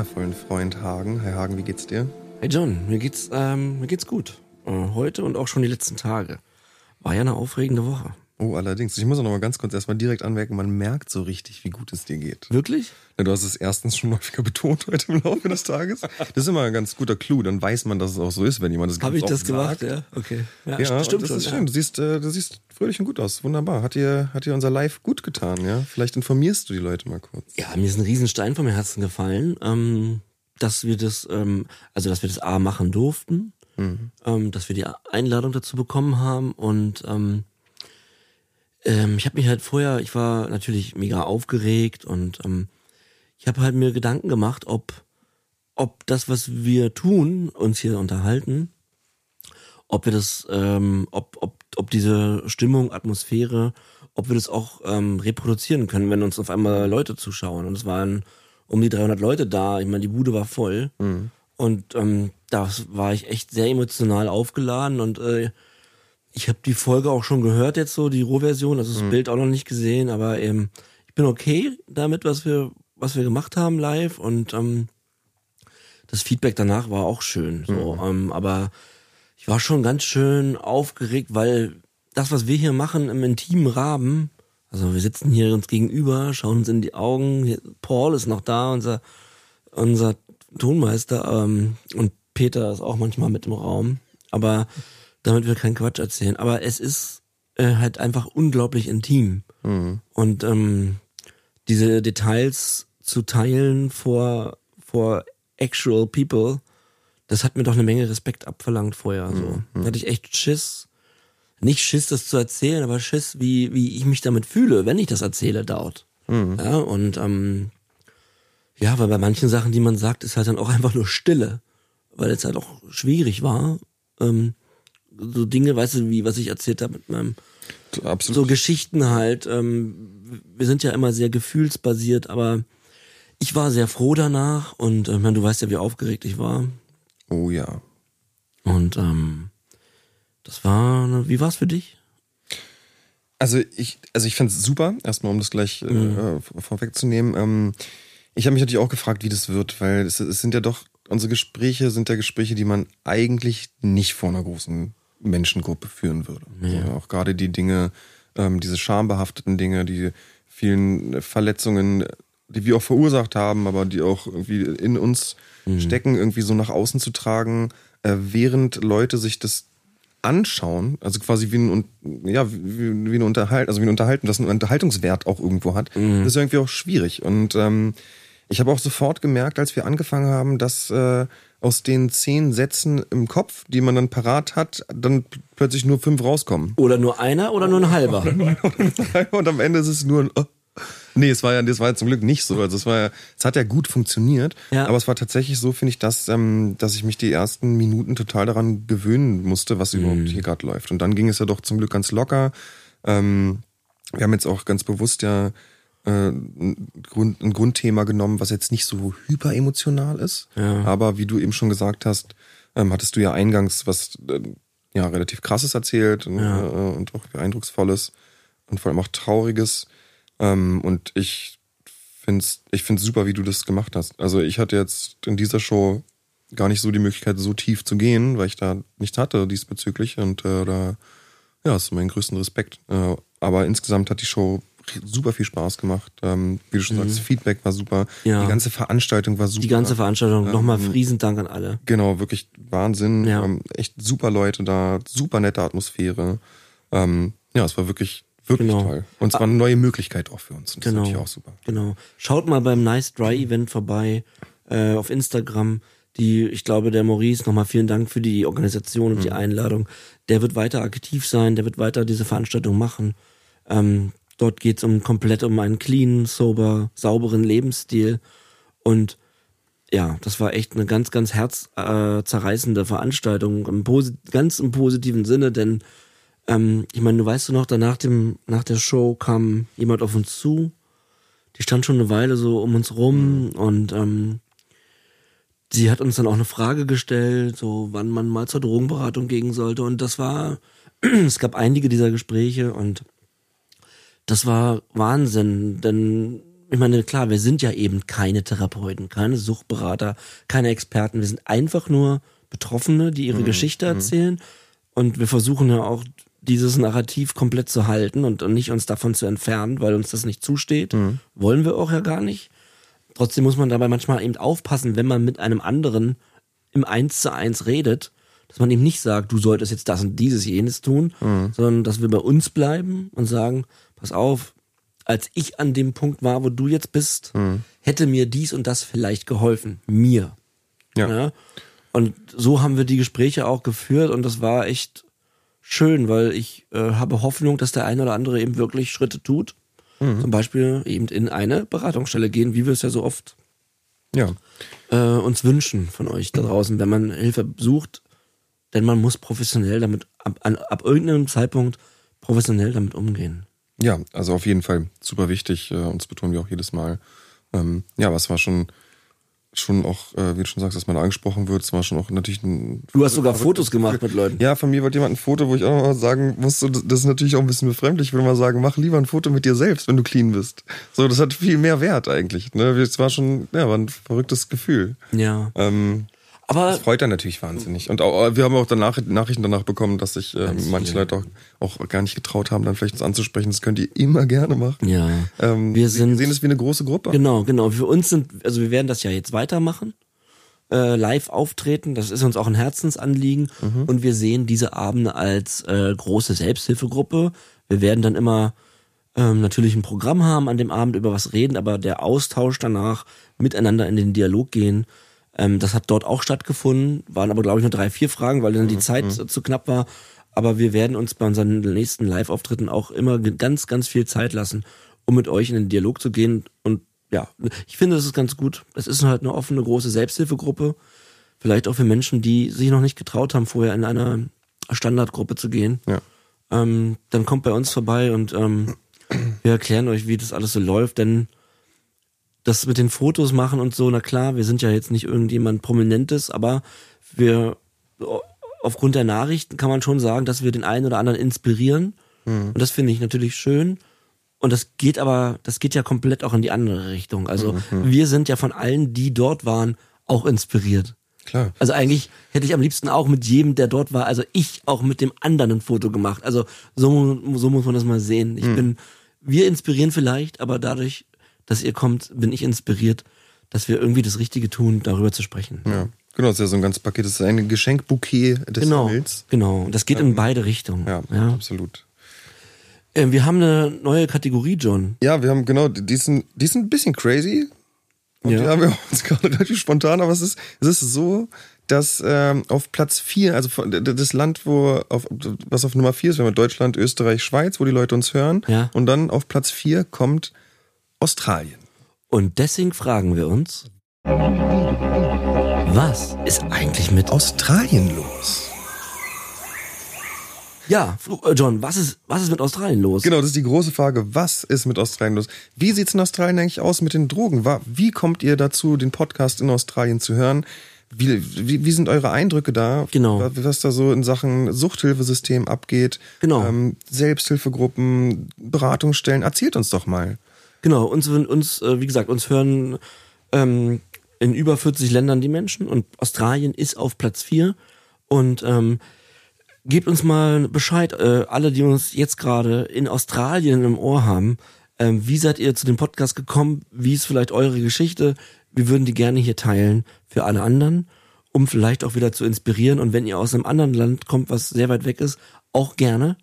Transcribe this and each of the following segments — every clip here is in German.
wundervollen Freund Hagen. Hi Hagen, wie geht's dir? Hey John, mir geht's, ähm, mir geht's gut. Äh, heute und auch schon die letzten Tage. War ja eine aufregende Woche. Oh, allerdings. Ich muss auch noch mal ganz kurz erstmal direkt anmerken, man merkt so richtig, wie gut es dir geht. Wirklich? Ja, du hast es erstens schon häufiger betont heute im Laufe des Tages. Das ist immer ein ganz guter Clou. Dann weiß man, dass es auch so ist, wenn jemand das Habe ich das gemacht, sagt. ja? Okay. Ja, Ja, stimmt das schon. ist ja. schön. Du siehst, äh, du siehst fröhlich und gut aus. Wunderbar. Hat dir, hat dir unser Live gut getan, ja? Vielleicht informierst du die Leute mal kurz. Ja, mir ist ein Riesenstein vom Herzen gefallen, ähm, dass wir das, ähm, also dass wir das A machen durften, ähm, dass wir die Einladung dazu bekommen haben und ähm, ähm, ich habe mich halt vorher, ich war natürlich mega aufgeregt und ähm, ich habe halt mir Gedanken gemacht, ob ob das, was wir tun, uns hier unterhalten, ob wir das, ähm, ob, ob, ob diese Stimmung, Atmosphäre, ob wir das auch ähm, reproduzieren können, wenn uns auf einmal Leute zuschauen. Und es waren um die 300 Leute da. Ich meine, die Bude war voll. Und ähm, da war ich echt sehr emotional aufgeladen und äh, ich habe die Folge auch schon gehört jetzt so, die Rohversion, also das Bild auch noch nicht gesehen, aber ähm, ich bin okay damit, was wir, was wir gemacht haben live und ähm, das Feedback danach war auch schön. So, ähm, aber ich war schon ganz schön aufgeregt, weil das, was wir hier machen im intimen Rahmen, also wir sitzen hier uns gegenüber, schauen uns in die Augen. Paul ist noch da, unser unser Tonmeister ähm, und Peter ist auch manchmal mit im Raum, aber damit wir keinen Quatsch erzählen. Aber es ist äh, halt einfach unglaublich intim und ähm, diese Details zu teilen vor vor actual people, das hat mir doch eine Menge Respekt abverlangt vorher. So da hatte ich echt Schiss, nicht Schiss, das zu erzählen, aber Schiss, wie wie ich mich damit fühle, wenn ich das erzähle dort. Ja und ähm, ja, weil bei manchen Sachen, die man sagt, ist halt dann auch einfach nur Stille, weil es halt auch schwierig war. Ähm, so Dinge, weißt du, wie was ich erzählt habe mit meinem Absolut. so Geschichten halt. Ähm, wir sind ja immer sehr gefühlsbasiert, aber ich war sehr froh danach und ich meine, du weißt ja, wie aufgeregt ich war. oh ja. Und ähm, das war, wie war's für dich? Also ich, also ich fand es super, erstmal um das gleich Mhm. äh, vorwegzunehmen. Ähm, ich habe mich natürlich auch gefragt, wie das wird, weil es, es sind ja doch, unsere Gespräche sind ja Gespräche, die man eigentlich nicht vor einer großen Menschengruppe führen würde. Also auch gerade die Dinge, ähm, diese schambehafteten Dinge, die vielen Verletzungen, die wir auch verursacht haben, aber die auch irgendwie in uns Mhm. stecken, irgendwie so nach außen zu tragen, äh, während Leute sich das anschauen, also quasi wie ein, ja, wie, wie ein Unterhalt, also wie ein Unterhalten, das einen Unterhaltungswert auch irgendwo hat, das ist irgendwie auch schwierig. Und ähm, ich habe auch sofort gemerkt, als wir angefangen haben, dass äh, aus den zehn Sätzen im Kopf, die man dann parat hat, dann plötzlich nur fünf rauskommen. Oder nur einer oder nur ein halber? Und am Ende ist es nur ein. Oh. Nee, es war ja, das war ja zum Glück nicht so. Also es war ja, es hat ja gut funktioniert. Ja. Aber es war tatsächlich so, finde ich, dass, ähm, dass ich mich die ersten Minuten total daran gewöhnen musste, was überhaupt hier gerade läuft. Und dann ging es ja doch zum Glück ganz locker. Ähm, wir haben jetzt auch ganz bewusst ja ein, Grund, ein Grundthema genommen, was jetzt nicht so hyperemotional ist. Ja. Aber wie du eben schon gesagt hast, ähm, hattest du ja eingangs was äh, ja relativ krasses erzählt und, Ja. äh, und auch eindrucksvolles und vor allem auch trauriges. Ähm, und ich find's, ich find's super, wie du das gemacht hast. Also ich hatte jetzt in dieser Show gar nicht so die Möglichkeit, so tief zu gehen, weil ich da nichts hatte diesbezüglich und äh, da ja, ist mein größten Respekt. Äh, aber insgesamt hat die Show super viel Spaß gemacht. Ähm, wie du schon sagst, Feedback war super. Mhm. Ja. Die ganze Veranstaltung war super. Die ganze Veranstaltung. Nochmal Riesendank an alle. Genau, wirklich Wahnsinn. Ja. Ähm, echt super Leute da, super nette Atmosphäre. Ähm, ja, es war wirklich, wirklich Genau. toll. Und es war eine neue Möglichkeit auch für uns. Und das Genau. ist natürlich auch super. Genau. Schaut mal beim Nice Dry Event vorbei äh, auf Instagram. Die, ich glaube, der Maurice, nochmal vielen Dank für die Organisation und die Einladung. Der wird weiter aktiv sein, der wird weiter diese Veranstaltung machen. Ähm, dort geht's um komplett um einen clean, sober, sauberen Lebensstil. Und ja, das war echt eine ganz, ganz herzzerreißende äh, Veranstaltung, im ganz im positiven Sinne, denn ähm, ich meine, du weißt du noch, danach dem, nach der Show kam jemand auf uns zu, die stand schon eine Weile so um uns rum und ähm, sie hat uns dann auch eine Frage gestellt, so wann man mal zur Drogenberatung gehen sollte. Und das war, es gab einige dieser Gespräche und das war Wahnsinn, denn ich meine, klar, wir sind ja eben keine Therapeuten, keine Suchtberater, keine Experten. Wir sind einfach nur Betroffene, die ihre Geschichte erzählen. Und wir versuchen ja auch dieses Narrativ komplett zu halten und, und nicht uns davon zu entfernen, weil uns das nicht zusteht. Wollen wir auch ja gar nicht. Trotzdem muss man dabei manchmal eben aufpassen, wenn man mit einem anderen im Eins zu eins redet, dass man eben nicht sagt, du solltest jetzt das und dieses, jenes tun, sondern dass wir bei uns bleiben und sagen, pass auf, als ich an dem Punkt war, wo du jetzt bist, hätte mir dies und das vielleicht geholfen. Mir. Ja. Ja? Und so haben wir die Gespräche auch geführt und das war echt schön, weil ich äh, habe Hoffnung, dass der eine oder andere eben wirklich Schritte tut. Zum Beispiel eben in eine Beratungsstelle gehen, wie wir es ja so oft Ja. äh, uns wünschen von euch da draußen, wenn man Hilfe sucht. Denn man muss professionell damit, ab, an, ab irgendeinem Zeitpunkt professionell damit umgehen. Ja, also auf jeden Fall super wichtig äh, und das betonen wir auch jedes Mal. Ähm, ja, aber es war schon, schon auch, äh, wie du schon sagst, dass man da angesprochen wird. Es war schon auch natürlich ein. Du hast sogar Fotos gemacht mit Leuten. Ja, von mir wollte jemand ein Foto, wo ich auch mal sagen musste, das ist natürlich auch ein bisschen befremdlich. Ich würde mal sagen, mach lieber ein Foto mit dir selbst, wenn du clean bist. So, das hat viel mehr Wert eigentlich. Ne? Es war schon, ja, war ein verrücktes Gefühl. Ja. Ähm, Aber das freut dann natürlich wahnsinnig. Und auch, wir haben auch danach Nachrichten danach bekommen, dass sich äh, manche. Leute auch, auch gar nicht getraut haben, dann vielleicht uns anzusprechen. Das könnt ihr immer gerne machen. ja. Ähm, Wir sind- sehen es wie eine große Gruppe. Genau, genau. Für uns sind, also wir werden das ja jetzt weitermachen. Äh, live auftreten, das ist uns auch ein Herzensanliegen. Und wir sehen diese Abende als äh, große Selbsthilfegruppe. Wir werden dann immer ähm, natürlich ein Programm haben an dem Abend, über was reden, aber der Austausch danach, miteinander in den Dialog gehen, ähm, das hat dort auch stattgefunden, waren aber glaube ich nur drei, vier Fragen, weil dann die Zeit äh, zu knapp war. Aber wir werden uns bei unseren nächsten Live-Auftritten auch immer ganz, ganz viel Zeit lassen, um mit euch in den Dialog zu gehen. Und ja, ich finde, das ist ganz gut. Es ist halt eine offene, große Selbsthilfegruppe. Vielleicht auch für Menschen, die sich noch nicht getraut haben, vorher in einer Standardgruppe zu gehen. Ja. Ähm, dann kommt bei uns vorbei und ähm, wir erklären euch, wie das alles so läuft, denn das mit den Fotos machen und so, na klar, wir sind ja jetzt nicht irgendjemand Prominentes, aber wir aufgrund der Nachrichten kann man schon sagen, dass wir den einen oder anderen inspirieren. Und das finde ich natürlich schön. Und das geht aber, das geht ja komplett auch in die andere Richtung. Also wir sind ja von allen, die dort waren, auch inspiriert. Klar. Also eigentlich hätte ich am liebsten auch mit jedem, der dort war, also ich auch mit dem anderen ein Foto gemacht. Also so, so muss man das mal sehen. Ich bin, wir inspirieren vielleicht, aber dadurch, dass ihr kommt, bin ich inspiriert, dass wir irgendwie das Richtige tun, darüber zu sprechen. Ja. Genau, das ist ja so ein ganzes Paket. Das ist ein Geschenkbouquet des Genau, Himmels. genau. Das geht in beide Richtungen. Ja, Ja. absolut. Äh, Wir haben eine neue Kategorie, John. Ja, wir haben genau, die sind, die sind ein bisschen crazy. Und Ja. die haben wir uns gerade relativ spontan, aber es ist, es ist so, dass ähm, auf Platz vier, also von- d- das Land, wo auf, was auf Nummer vier ist, wir haben Deutschland, Österreich, Schweiz, wo die Leute uns hören. Ja. Und dann auf Platz vier kommt Australien. Und deswegen fragen wir uns, was ist eigentlich mit Australien los? Ja, äh, John, was ist, was ist mit Australien los? Genau, das ist die große Frage. Was ist mit Australien los? Wie sieht's in Australien eigentlich aus mit den Drogen? Wie kommt ihr dazu, den Podcast in Australien zu hören? Wie, wie, wie sind eure Eindrücke da? Genau. Wa- Was da so in Sachen Suchthilfesystem abgeht? Genau. Ähm, Selbsthilfegruppen, Beratungsstellen. Erzählt uns doch mal. Genau, uns, uns äh, wie gesagt, uns hören ähm, in über 40 Ländern die Menschen und Australien ist auf Platz 4 und ähm, gebt uns mal Bescheid, äh, alle, die uns jetzt gerade in Australien im Ohr haben, ähm, wie seid ihr zu dem Podcast gekommen, wie ist vielleicht eure Geschichte, wir würden die gerne hier teilen für alle anderen, um vielleicht auch wieder zu inspirieren. Und wenn ihr aus einem anderen Land kommt, was sehr weit weg ist, auch gerne.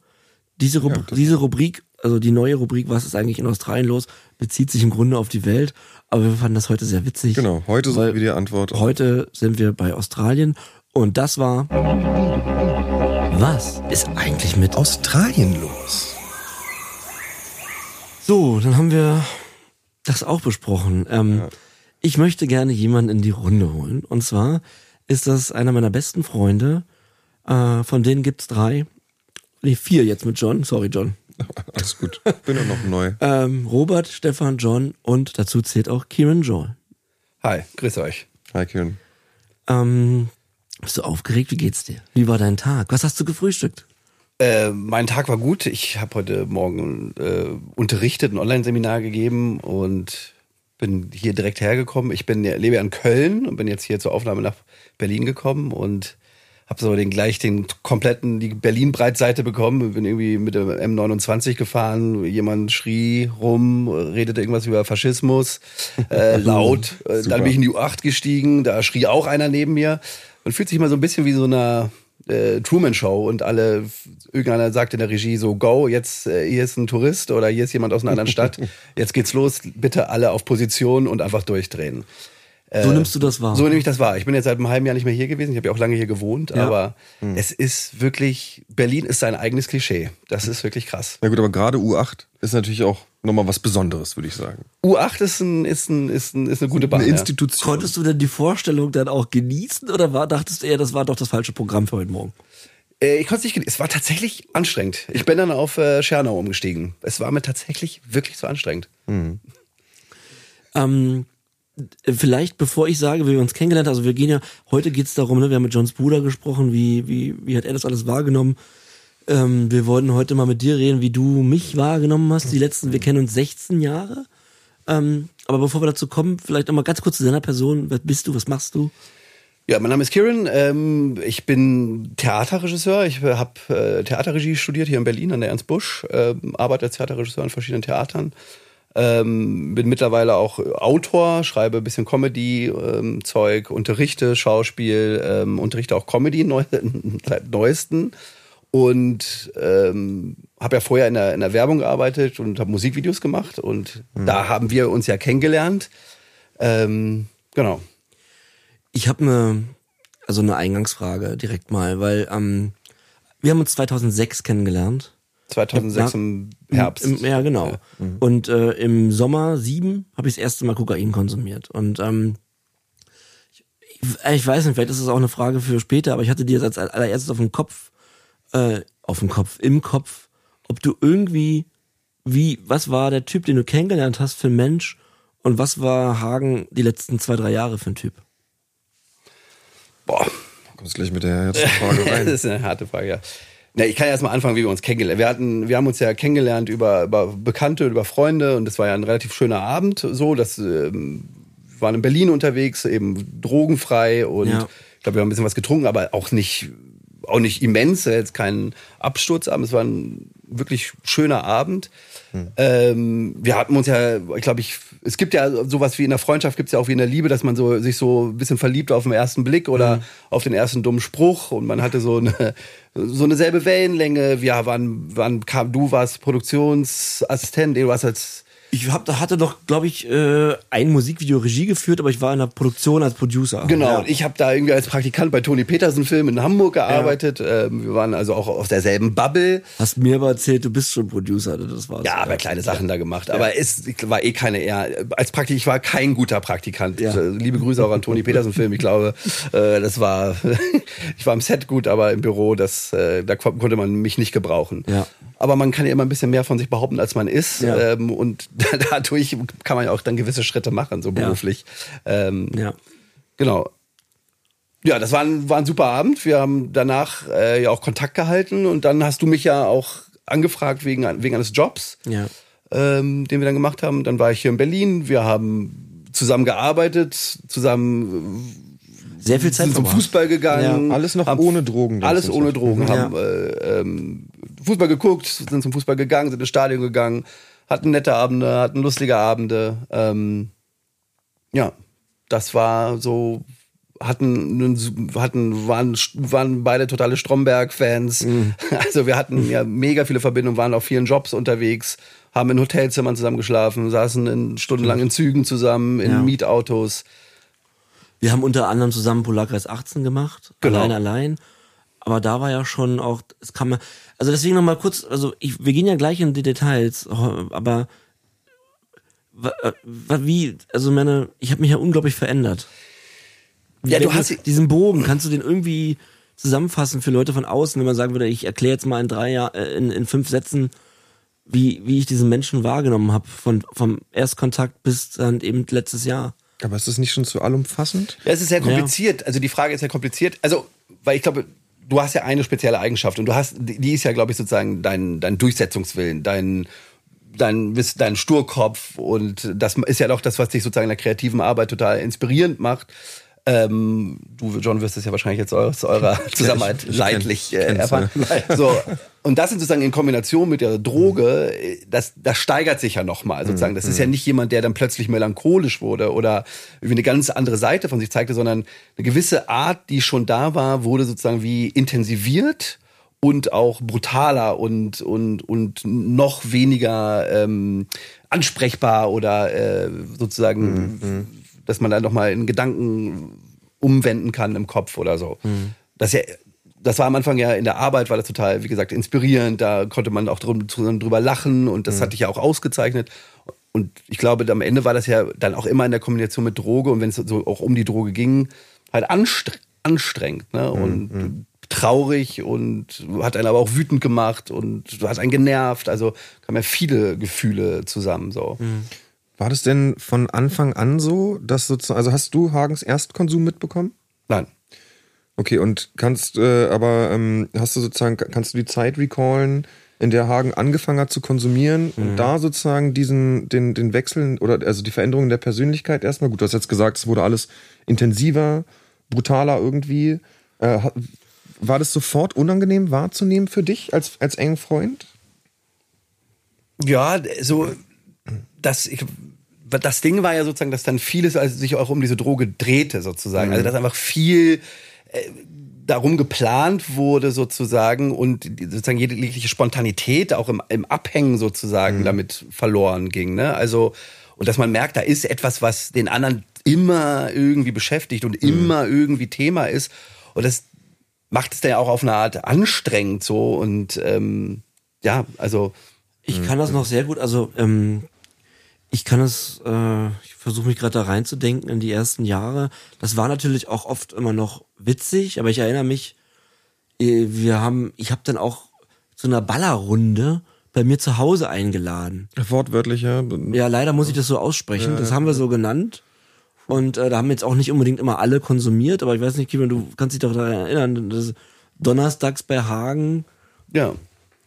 Diese, Rubri diese Rubrik, also die neue Rubrik, was ist eigentlich in Australien los, bezieht sich im Grunde auf die Welt. Aber wir fanden das heute sehr witzig. Genau, heute suchen wir die Antwort. Heute sind wir bei Australien und das war. Was ist eigentlich mit Australien los? So, dann haben wir das auch besprochen. Ähm, Ich möchte gerne jemanden in die Runde holen. Und zwar ist das einer meiner besten Freunde. Äh, von denen gibt's drei. Nee, vier jetzt mit John. Sorry, John. Alles gut. Bin ja noch neu. Ähm, Robert, Stefan, John und dazu zählt auch Kieran Joel. Hi, grüß euch. Hi, Kieran. Ähm, bist du aufgeregt? Wie geht's dir? Wie war dein Tag? Was hast du gefrühstückt? Äh, mein Tag war gut. Ich habe heute Morgen äh, unterrichtet, ein Online-Seminar gegeben und bin hier direkt hergekommen. Ich bin lebe ja in Köln und bin jetzt hier zur Aufnahme nach Berlin gekommen und habe so den gleich den kompletten die Berlin Breitseite bekommen. Bin irgendwie mit dem M29 gefahren. Jemand schrie rum, redete irgendwas über Faschismus äh, laut. Äh, Dann bin ich in die U8 gestiegen. Da schrie auch einer neben mir. Man fühlt sich immer so ein bisschen wie so einer äh, Truman Show und alle, irgendeiner sagt in der Regie so, go, jetzt äh, hier ist ein Tourist oder hier ist jemand aus einer anderen Stadt, jetzt geht's los, bitte alle auf Position und einfach durchdrehen. So nimmst du das wahr. So nehme ich das wahr. Ich bin jetzt seit einem halben Jahr nicht mehr hier gewesen. Ich habe ja auch lange hier gewohnt, Ja. aber es ist wirklich, Berlin ist sein eigenes Klischee. Das ist wirklich krass. Na gut, aber gerade U8 ist natürlich auch nochmal was Besonderes, würde ich sagen. U8 ist, ein, ist, ein, ist, ein, ist eine gute Bahn. Eine ja. Institution. Konntest du denn die Vorstellung dann auch genießen oder war, dachtest du eher, das war doch das falsche Programm für heute Morgen? Äh, ich konnte es nicht genießen. Es war tatsächlich anstrengend. Ich bin dann auf äh, Schernau umgestiegen. Es war mir tatsächlich wirklich zu anstrengend. Ähm, vielleicht, bevor ich sage, wie wir uns kennengelernt haben, also wir gehen ja, heute geht's darum, ne, wir haben mit Johns Bruder gesprochen, wie, wie, wie hat er das alles wahrgenommen? Ähm, wir wollten heute mal mit dir reden, wie du mich wahrgenommen hast, die letzten, wir kennen uns 16 Jahre. Ähm, aber bevor wir dazu kommen, vielleicht nochmal ganz kurz zu deiner Person. Wer bist du? Was machst du? Ja, mein Name ist Kieran. Ähm, ich bin Theaterregisseur. Ich habe äh, Theaterregie studiert hier in Berlin an der Ernst Busch. Ähm, arbeite als Theaterregisseur in verschiedenen Theatern. Ähm, bin mittlerweile auch Autor, schreibe ein bisschen Comedy-Zeug, unterrichte Schauspiel, ähm, unterrichte auch Comedy neu, seit neuesten. Und ähm, habe ja vorher in der, in der Werbung gearbeitet und habe Musikvideos gemacht. Und da haben wir uns ja kennengelernt. Ähm, genau. Ich habe eine, also eine Eingangsfrage direkt mal, weil ähm, wir haben uns 2006 kennengelernt. 2006 Ja. im Herbst. Im, ja, genau. Und äh, im Sommer sieben habe ich das erste Mal Kokain konsumiert. Und ähm, ich, ich weiß nicht, vielleicht ist es auch eine Frage für später, aber ich hatte dir jetzt als allererstes auf dem Kopf, äh, auf dem Kopf, im Kopf, ob du irgendwie, wie, was war der Typ, den du kennengelernt hast für ein Mensch und was war Hagen die letzten zwei, drei Jahre für ein Typ? Boah, kommst gleich mit der ersten Frage das rein. ist eine harte Frage, ja. Na, ich kann erst mal anfangen, wie wir uns kennengelernt wir hatten. Wir haben uns ja kennengelernt über, über Bekannte, über Freunde und das war ja ein relativ schöner Abend so. Das, ähm, wir waren in Berlin unterwegs, eben drogenfrei und Ja. ich glaube, wir haben ein bisschen was getrunken, aber auch nicht, auch nicht immens, jetzt kein Absturzabend. Es war ein wirklich schöner Abend. Ähm, wir hatten uns ja, ich glaube, ich, es gibt ja sowas wie in der Freundschaft, gibt es ja auch wie in der Liebe, dass man so sich so ein bisschen verliebt auf den ersten Blick oder auf den ersten dummen Spruch und man hatte so eine so eine selbe Wellenlänge. Wir waren, waren kam, du warst Produktionsassistent, du warst als Ich hab, hatte doch, glaube ich, äh, ein Musikvideo Regie geführt, aber ich war in der Produktion als Producer. Genau, Ja. ich habe da irgendwie als Praktikant bei Toni Petersen Film in Hamburg gearbeitet. Ähm, wir waren also auch auf derselben Bubble. Hast mir aber erzählt, du bist schon Producer. Das war's. Ja, aber kleine Sachen da gemacht. Aber es war eh keine eher. Als Praktik, ich war kein guter Praktikant. Ja. Äh, Liebe Grüße auch an Toni Petersen Film. Ich glaube, äh, das war. ich war im Set gut, aber im Büro, das, äh, da ko- konnte man mich nicht gebrauchen. Ja. Aber man kann ja immer ein bisschen mehr von sich behaupten, als man ist. Ja. Ähm, und dadurch kann man ja auch dann gewisse Schritte machen, so beruflich. Ähm, Ja. Genau. Ja, das war ein, war ein super Abend. Wir haben danach äh, ja auch Kontakt gehalten und dann hast du mich ja auch angefragt wegen, wegen eines Jobs, Ja. ähm, den wir dann gemacht haben. Dann war ich hier in Berlin. Wir haben zusammen gearbeitet, zusammen Sehr viel Zeit sind zum. Fußball gegangen. Ja, alles noch haben- ohne Drogen Alles ohne. Drogen. Ja. Haben äh, ähm, Fußball geguckt, sind zum Fußball gegangen, sind ins Stadion gegangen, hatten nette Abende, hatten lustige Abende. Ähm, ja, das war so, hatten, hatten waren, waren beide totale Stromberg-Fans. Mhm. Also wir hatten ja mega viele Verbindungen, waren auf vielen Jobs unterwegs, haben in Hotelzimmern zusammen geschlafen, saßen in, stundenlang in Zügen zusammen, in Ja. Mietautos. Wir haben unter anderem zusammen Polarkreis 18 gemacht. Genau. Allein, allein. Aber da war ja schon auch, es kam ja, also deswegen nochmal kurz, also ich, wir gehen ja gleich in die Details, aber äh, wie, also meine, ich habe mich ja unglaublich verändert. Ja, du hast- diesen Bogen, kannst du den irgendwie zusammenfassen für Leute von außen, wenn man sagen würde, ich erkläre jetzt mal in drei Jahr, äh, in, in fünf Sätzen, wie, wie ich diesen Menschen wahrgenommen habe, von vom Erstkontakt bis dann eben letztes Jahr. Aber ist das nicht schon zu allumfassend? Ja, es ist sehr kompliziert. Also die Frage ist ja kompliziert. Also, weil ich glaube, du hast ja eine spezielle Eigenschaft und du hast, die ist ja, glaube ich, sozusagen dein, dein Durchsetzungswillen, dein dein, dein Sturkopf und das ist ja doch das, was dich sozusagen in der kreativen Arbeit total inspirierend macht. Ähm, du, John, wirst es ja wahrscheinlich jetzt aus eurer Zusammenarbeit ich, ich leidlich äh, erfahren. So, und das sind sozusagen in Kombination mit der Droge, das, das steigert sich ja nochmal sozusagen. Das ist ja mhm. nicht jemand, der dann plötzlich melancholisch wurde oder irgendwie eine ganz andere Seite von sich zeigte, sondern eine gewisse Art, die schon da war, wurde sozusagen wie intensiviert und auch brutaler und, und, und noch weniger ähm, ansprechbar oder äh, sozusagen, mhm. Dass man da nochmal in Gedanken umwenden kann im Kopf oder so. Mhm. Das ja das war am Anfang ja in der Arbeit, war das total, wie gesagt, inspirierend. Da konnte man auch drüber lachen und das mhm. hatte ich ja auch ausgezeichnet. Und ich glaube, am Ende war das ja dann auch immer in der Kombination mit Droge und wenn es so auch um die Droge ging, halt anstrengend. Ne? Mhm. Und mhm traurig und hat einen aber auch wütend gemacht und hat einen genervt. Also kamen ja viele Gefühle zusammen. So. Mhm. War das denn von Anfang an so, dass sozusagen, also hast du Hagens Erstkonsum mitbekommen? Nein. Okay, und kannst äh, aber ähm, hast du sozusagen, kannst du die Zeit recallen, in der Hagen angefangen hat zu konsumieren mhm. und da sozusagen diesen, den, den Wechsel oder also die Veränderung der Persönlichkeit erstmal, gut, du hast jetzt gesagt, es wurde alles intensiver, brutaler irgendwie. Äh, war das sofort unangenehm wahrzunehmen für dich als, als engen Freund? Ja, so, das, ich, das Ding war ja sozusagen, dass dann vieles also sich auch um diese Droge drehte, sozusagen. Also, mhm. Also, dass einfach viel äh, darum geplant wurde, sozusagen, und sozusagen jegliche Spontanität auch im, im Abhängen sozusagen mhm. damit verloren ging. Ne? Also, und dass man merkt, da ist etwas, was den anderen immer irgendwie beschäftigt und mhm. immer irgendwie Thema ist. Und das, macht es dann ja auch auf eine Art anstrengend so und ähm, ja, also. Ich kann das noch sehr gut, also ähm, ich kann es, äh, ich versuche mich gerade da reinzudenken in die ersten Jahre. Das war natürlich auch oft immer noch witzig, aber ich erinnere mich, äh, wir haben, ich habe dann auch zu einer Ballerrunde bei mir zu Hause eingeladen. Wortwörtlich, ja. Ja, leider muss ich das so aussprechen. Ja, das haben wir so genannt. Und äh, da haben jetzt auch nicht unbedingt immer alle konsumiert, aber ich weiß nicht, Kevin, du kannst dich doch daran erinnern, dass donnerstags bei Hagen. Ja.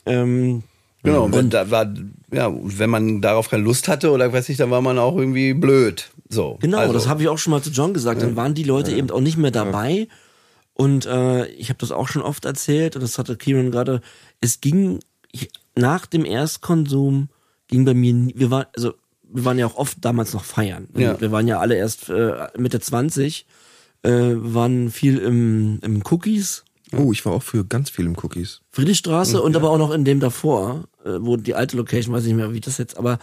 Ähm, Genau, und da war, ja, wenn man darauf keine Lust hatte oder weiß nicht, dann war man auch irgendwie blöd. So. Genau, also. das habe ich auch schon mal zu John gesagt. Dann waren die Leute ja. eben auch nicht mehr dabei. Und äh, ich habe das auch schon oft erzählt und das hatte Kieran gerade. Es ging ich, nach dem Erstkonsum ging bei mir, wir waren, also wir waren ja auch oft damals noch feiern. Ja. Wir waren ja alle erst äh, Mitte 20, äh, waren viel im, im Cookies. Oh, ich war auch für ganz viel im Cookies. Friedrichstraße ja. und aber auch noch in dem davor, äh, wo die alte Location, weiß ich nicht mehr, wie das jetzt, aber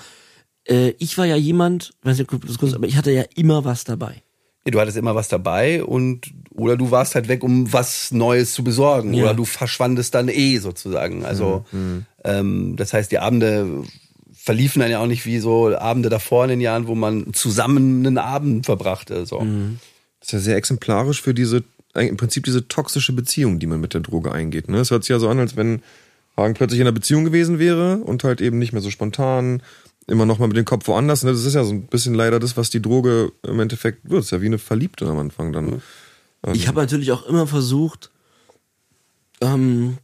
äh, ich war ja jemand, weiß nicht, ob das kurz, aber ich hatte ja immer was dabei. Ja, du hattest immer was dabei und oder du warst halt weg, um was Neues zu besorgen ja. oder du verschwandest dann eh sozusagen. Also mhm. ähm, das heißt, die Abende verliefen dann ja auch nicht wie so Abende davor in den Jahren, wo man zusammen einen Abend verbrachte. So. Mhm. Das ist ja sehr exemplarisch für diese, im Prinzip diese toxische Beziehung, die man mit der Droge eingeht. Ne? Es hört sich ja so an, als wenn Hagen plötzlich in einer Beziehung gewesen wäre und halt eben nicht mehr so spontan, immer noch mal mit dem Kopf woanders. Ne? Das ist ja so ein bisschen leider das, was die Droge im Endeffekt wird. Das ist ja wie eine Verliebte am Anfang dann. Ich habe natürlich auch immer versucht, ähm,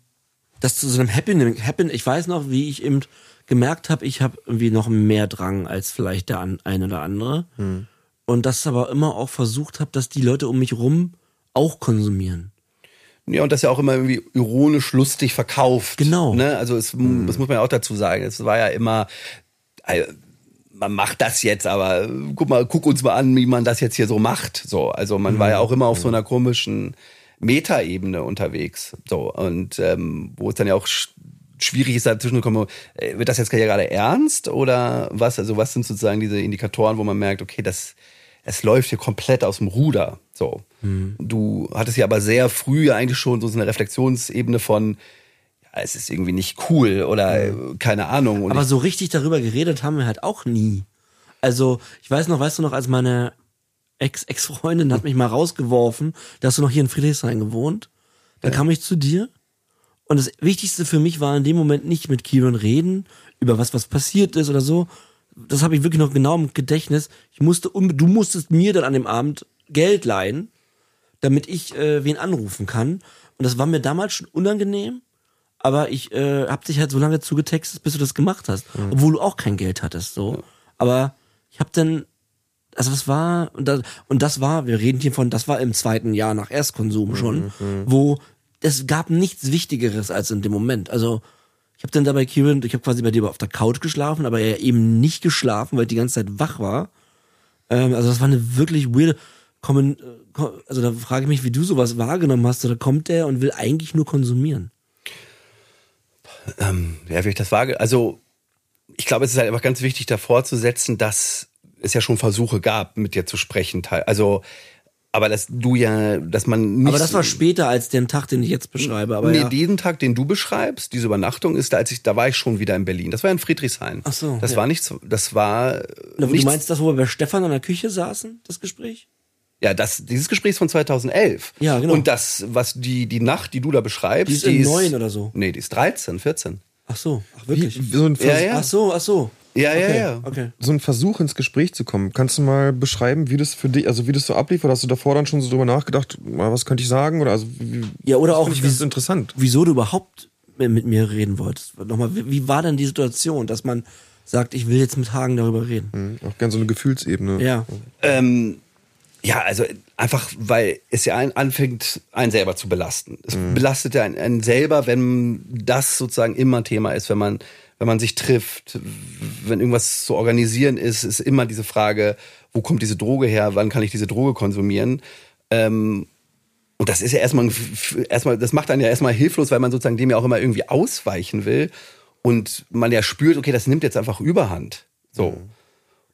das zu so einem Happening, Happen, ich weiß noch, wie ich eben gemerkt habe, ich habe irgendwie noch mehr Drang als vielleicht der ein oder andere. Hm. Und das aber immer auch versucht habe, dass die Leute um mich rum auch konsumieren. Ja, und das ja auch immer irgendwie ironisch lustig verkauft. Genau. Ne? Also es, hm. das muss man ja auch dazu sagen. Es war ja immer, also, man macht das jetzt, aber guck mal, guck uns mal an, wie man das jetzt hier so macht. So, also man hm. war ja auch immer auf so einer komischen Metaebene unterwegs. So und ähm, wo es dann ja auch schwierig ist dazwischen zu kommen, äh, wird das jetzt gerade ernst oder was? Also was sind sozusagen diese Indikatoren, wo man merkt, okay, das, es läuft hier komplett aus dem Ruder. So. Mhm. Du hattest ja aber sehr früh eigentlich schon so eine Reflexionsebene von, ja, es ist irgendwie nicht cool oder mhm. keine Ahnung. Und aber so richtig darüber geredet haben wir halt auch nie. Also, ich weiß noch, weißt du noch, als meine Ex-Ex-Freundin hat mich mal rausgeworfen, da hast du noch hier in Friedrichshain gewohnt. Dann ja. kam ich zu dir und das Wichtigste für mich war in dem Moment nicht mit Kieran reden, über was, was passiert ist oder so. Das habe ich wirklich noch genau im Gedächtnis. Ich musste, du musstest mir dann an dem Abend Geld leihen, damit ich äh, wen anrufen kann. Und das war mir damals schon unangenehm. aber ich äh, hab dich halt so lange zugetextet, bis du das gemacht hast, obwohl du auch kein Geld hattest, so. Aber ich hab dann, also das war und das, und das war, wir reden hier von, das war im zweiten Jahr nach Erstkonsum schon, wo es gab nichts Wichtigeres als in dem Moment. Also ich habe dann dabei Kieran, ich habe quasi bei dir auf der Couch geschlafen, aber er eben nicht geschlafen, weil ich die ganze Zeit wach war. Ähm, also das war eine wirklich weirde kommen, äh, also da frage ich mich, wie du sowas wahrgenommen hast. Oder kommt der und will eigentlich nur konsumieren? Ähm, ja, wie ich das wage. Also, ich glaube, es ist halt einfach ganz wichtig, davor zu setzen, dass es ja schon Versuche gab, mit dir zu sprechen. Also, aber dass du ja, dass man nicht. Aber das war später als den Tag, den ich jetzt beschreibe. Aber nee, ja. diesen Tag, den du beschreibst, diese Übernachtung ist, da als ich, da war ich schon wieder in Berlin. Das war in Friedrichshain. Ach so, Das ja. war nichts, das war Na, Du nichts, meinst das, wo wir bei Stefan in der Küche saßen, das Gespräch? Ja, das, dieses Gespräch ist von 2011. Ja, genau. Und das, was die, die Nacht, die du da beschreibst, Die ist in neun oder so. Nee, die ist 13, 14. Ach so, ach wirklich? Wie, so, ein Vers Ja, ja. Ach so, ach so. Ja, ja, okay, ja. Okay. so ein Versuch ins Gespräch zu kommen. Kannst du mal beschreiben, wie das für dich, also wie das so ablief? Oder hast du davor dann schon so drüber nachgedacht, was könnte ich sagen? Oder also wie, Ja, oder auch, wie- interessant. Wieso du überhaupt mit mir reden wolltest. Nochmal, wie, wie war denn die Situation, dass man sagt, ich will jetzt mit Hagen darüber reden? Hm, Auch gern so eine Gefühlsebene. Ja. Ähm, ja, also einfach, weil es ja ein, anfängt, einen selber zu belasten. Es belastet ja einen, einen selber, wenn das sozusagen immer Thema ist, wenn man, wenn man sich trifft, wenn irgendwas zu organisieren ist, ist immer diese Frage, wo kommt diese Droge her, wann kann ich diese Droge konsumieren? Ähm, und das ist ja erstmal, erstmal, das macht einen ja erstmal hilflos, weil man sozusagen dem ja auch immer irgendwie ausweichen will. Und man ja spürt, okay, das nimmt jetzt einfach Überhand. So.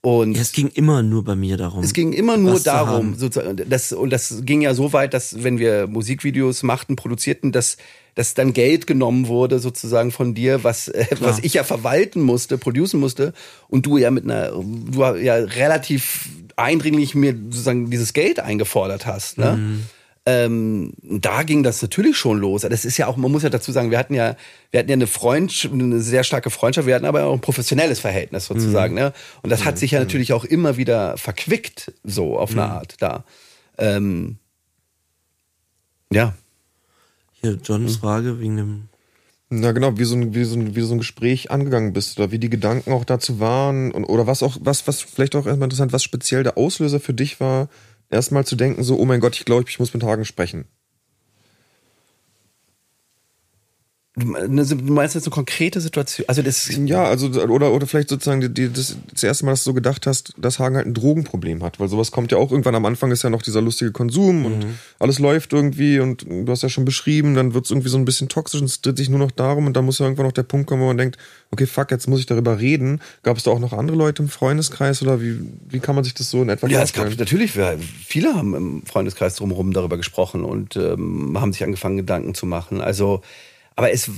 Und Ja, es ging immer nur bei mir darum. es ging immer nur darum, sozusagen, das, und das ging ja so weit, dass wenn wir Musikvideos machten, produzierten, dass, dass dann Geld genommen wurde, sozusagen von dir, was, äh, was ich ja verwalten musste, producen musste, und du ja mit einer, du ja relativ eindringlich mir sozusagen dieses Geld eingefordert hast, ne? Mhm. Ähm, da ging das natürlich schon los. Das ist ja auch, man muss ja dazu sagen, wir hatten ja, wir hatten ja eine Freundschaft, eine sehr starke Freundschaft, wir hatten aber auch ein professionelles Verhältnis sozusagen, ne? Und das hat sich ja natürlich auch immer wieder verquickt, so auf eine Art da. Ähm, ja. Hier, Johns Frage wegen dem. Na genau, wie so, ein, wie, so ein, wie so ein Gespräch angegangen bist oder wie die Gedanken auch dazu waren und, oder was auch, was, was vielleicht auch erstmal interessant, was speziell der Auslöser für dich war, erstmal zu denken, so, oh mein Gott, ich glaube, ich muss mit Hagen sprechen. Du meinst jetzt eine konkrete Situation? Also das Ja, also oder oder vielleicht sozusagen die, die, das, das erste Mal, dass du so gedacht hast, dass Hagen halt ein Drogenproblem hat, weil sowas kommt ja auch irgendwann am Anfang ist ja noch dieser lustige Konsum und alles läuft irgendwie und du hast ja schon beschrieben, dann wird es irgendwie so ein bisschen toxisch und es dreht sich nur noch darum und dann muss ja irgendwann noch der Punkt kommen, wo man denkt, okay, fuck, jetzt muss ich darüber reden. Gab es da auch noch andere Leute im Freundeskreis oder wie wie kann man sich das so in etwa Ja, es gab vorstellen? natürlich, viele haben im Freundeskreis drumherum darüber gesprochen und ähm, haben sich angefangen, Gedanken zu machen. Also, aber es,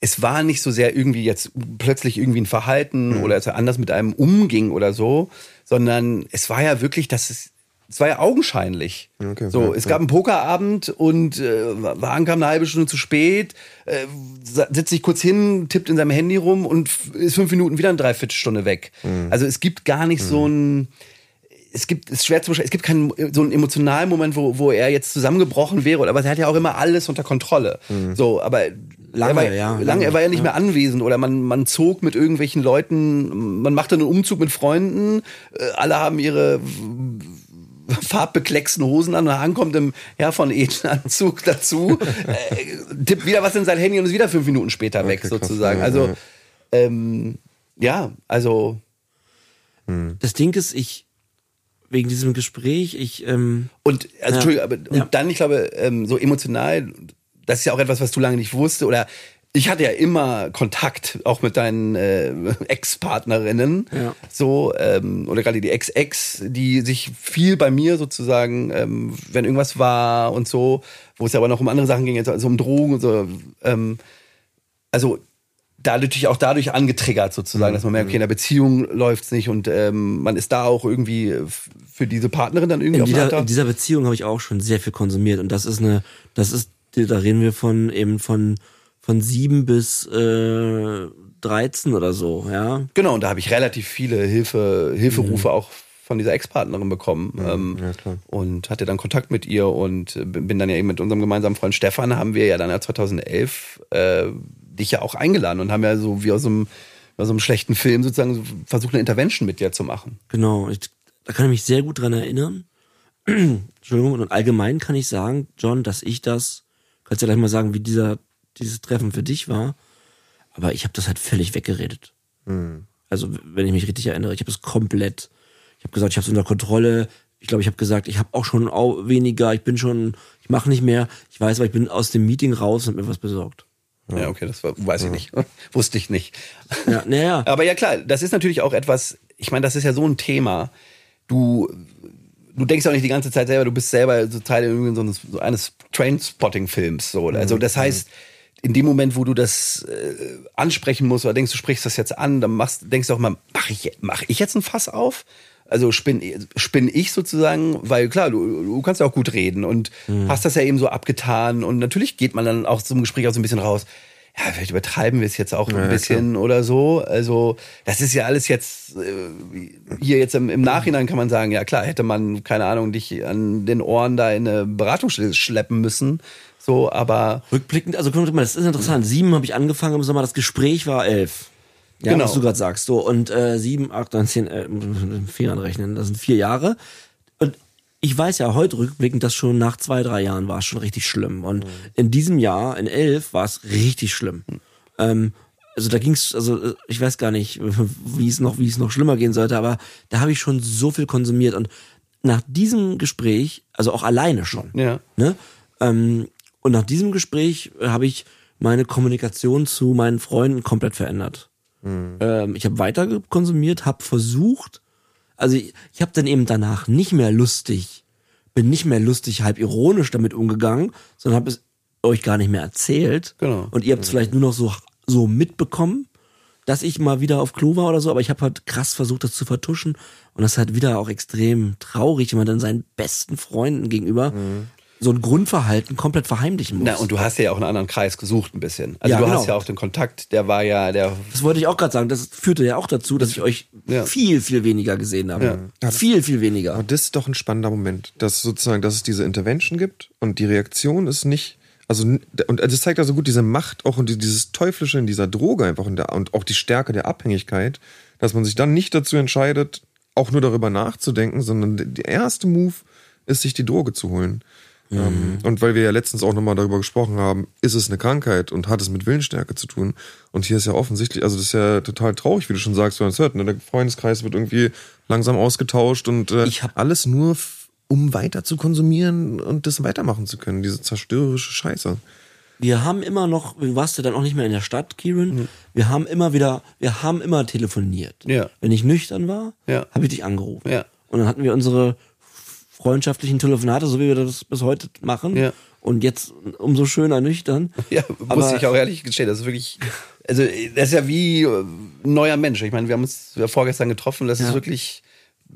es war nicht so sehr irgendwie jetzt plötzlich irgendwie ein Verhalten oder dass er anders mit einem umging oder so, sondern es war ja wirklich, dass es, es war ja augenscheinlich. Okay, so, ja, es ja. gab einen Pokerabend und äh, Wagen kam eine halbe Stunde zu spät, äh, setzt sich kurz hin, tippt in seinem Handy rum und ist fünf Minuten wieder eine Dreiviertelstunde weg. Also es gibt gar nicht so ein es gibt, es ist schwer zu beschreiben, es gibt keinen so einen emotionalen Moment, wo, wo er jetzt zusammengebrochen wäre, oder- aber er hat ja auch immer alles unter Kontrolle. So, aber Lange, er war, ja, lange, lange, er war ja nicht ja. mehr anwesend oder man, man zog mit irgendwelchen Leuten, man machte einen Umzug mit Freunden, äh, alle haben ihre farbbeklecksten Hosen an und Hahn kommt im Herr von Eden Anzug dazu, äh, tippt wieder was in sein Handy und ist wieder fünf Minuten später weg, Okay, krass, sozusagen. ja, Also, ähm, ja, also Das Ding ist, ich, wegen diesem Gespräch, ich, ähm, Und, also, Ja. Entschuldigung, aber, und Ja. dann, ich glaube, ähm, so emotional, das ist ja auch etwas, was du lange nicht wusste, oder ich hatte ja immer Kontakt, auch mit deinen äh, Ex-Partnerinnen, Ja. so, ähm, oder gerade die Ex-Ex, die sich viel bei mir sozusagen, ähm, wenn irgendwas war und so, wo es ja aber noch um andere Sachen ging, also um Drogen und so, ähm, also da natürlich auch dadurch angetriggert sozusagen, dass man merkt, okay, in der Beziehung läuft's nicht und ähm, man ist da auch irgendwie f- für diese Partnerin dann irgendwie in dieser, in dieser Beziehung habe ich auch schon sehr viel konsumiert und das ist eine, das ist, da reden wir von eben von von sieben bis äh, 13 oder so, ja. Genau, und da habe ich relativ viele Hilfe, Hilferufe auch von dieser Ex-Partnerin bekommen. ähm, ja. Und hatte dann Kontakt mit ihr und äh, bin dann ja eben mit unserem gemeinsamen Freund Stefan, haben wir ja dann ja 2011 äh, dich ja auch eingeladen und haben ja so wie aus einem, aus einem schlechten Film sozusagen versucht, eine Intervention mit dir zu machen. Genau, ich, da kann ich mich sehr gut dran erinnern. Entschuldigung, und allgemein kann ich sagen, John, dass ich das, kannst du ja gleich mal sagen, wie dieser, dieses Treffen für dich war, aber ich habe das halt völlig weggeredet. Also, wenn ich mich richtig erinnere, ich habe das komplett, ich habe gesagt, ich habe es unter Kontrolle, ich glaube, ich habe gesagt, ich habe auch schon weniger, ich bin schon, ich mache nicht mehr, ich weiß, aber ich bin aus dem Meeting raus und mir was besorgt. Ja, okay, das war, weiß ich nicht. Wusste ich nicht. Ja, naja. Aber ja klar, das ist natürlich auch etwas, ich meine, das ist ja so ein Thema. Du, du denkst auch nicht die ganze Zeit selber, du bist selber so Teil so eines, so eines Trainspotting-Films. So. Also das heißt, in dem Moment, wo du das äh, ansprechen musst oder denkst, du sprichst das jetzt an, dann machst, denkst du auch mal, mach ich, mach ich jetzt ein Fass auf? Also spinn, spinn ich sozusagen, weil klar, du, du kannst ja auch gut reden und hast das ja eben so abgetan und natürlich geht man dann auch zum Gespräch auch so ein bisschen raus. Ja, vielleicht übertreiben wir es jetzt auch ein bisschen oder so. Also das ist ja alles jetzt äh, hier jetzt im, im Nachhinein kann man sagen, ja klar, hätte man keine Ahnung dich an den Ohren da in eine Beratungsstelle schleppen müssen. So, aber Rückblickend, also guck mal, das ist interessant. Sieben habe ich angefangen im Sommer, das Gespräch war elf. Ja, Genau. was du gerade sagst. So, und äh, sieben, acht, neun, zehn, äh, vier anrechnen, das sind vier Jahre. Ich weiß ja heute rückblickend, dass schon nach zwei, drei Jahren war es schon richtig schlimm. Und in diesem Jahr, in elf, war es richtig schlimm. Ähm, also da ging's, also äh, ich weiß gar nicht, wie es noch, wie es noch schlimmer gehen sollte, aber da habe ich schon so viel konsumiert und nach diesem Gespräch, also auch alleine schon, Ja. ne? Ähm, und nach diesem Gespräch äh, habe ich meine Kommunikation zu meinen Freunden komplett verändert. Ähm, ich habe weiter konsumiert, habe versucht, also ich, ich habe dann eben danach nicht mehr lustig, bin nicht mehr lustig, halb ironisch damit umgegangen, sondern habe es euch gar nicht mehr erzählt. Genau. Und ihr habt es vielleicht nur noch so, so mitbekommen, dass ich mal wieder auf Klo war oder so, aber ich habe halt krass versucht, das zu vertuschen. Und das ist halt wieder auch extrem traurig, wenn man dann seinen besten Freunden gegenüber so ein Grundverhalten komplett verheimlichen muss. na, und du hast ja auch einen anderen Kreis gesucht ein bisschen. Also Ja, du genau. hast ja auch den Kontakt, der war ja, der das wollte ich auch gerade sagen. Das führte ja auch dazu, dass ich euch Ja. viel, viel weniger gesehen habe. Viel, viel weniger. Aber das ist doch ein spannender Moment, dass sozusagen, dass es diese Intervention gibt und die Reaktion ist nicht, also und das zeigt also gut diese Macht auch und dieses Teuflische in dieser Droge einfach und, der, und auch die Stärke der Abhängigkeit, dass man sich dann nicht dazu entscheidet, auch nur darüber nachzudenken, sondern der- der erste Move ist, sich die Droge zu holen. Ähm, und weil wir ja letztens auch nochmal darüber gesprochen haben, ist es eine Krankheit und hat es mit Willensstärke zu tun. Und hier ist ja offensichtlich, also das ist ja total traurig, wie du schon sagst, wenn man es hört. Ne? Der Freundeskreis wird irgendwie langsam ausgetauscht und äh, Ich hab- alles nur, um weiter zu konsumieren und das weitermachen zu können, diese zerstörerische Scheiße. Wir haben immer noch, du warst ja dann auch nicht mehr in der Stadt, Kieran. Wir haben immer wieder, wir haben immer telefoniert. Ja. Wenn ich nüchtern war, Ja. habe ich dich angerufen. Ja. Und dann hatten wir unsere freundschaftlichen Telefonate, so wie wir das bis heute machen. Ja. Und jetzt umso schöner nüchtern. Ja, muss ich auch ehrlich gestehen, das ist wirklich, also das ist ja wie äh, ein neuer Mensch. Ich meine, wir haben uns ja vorgestern getroffen, das Ja. ist wirklich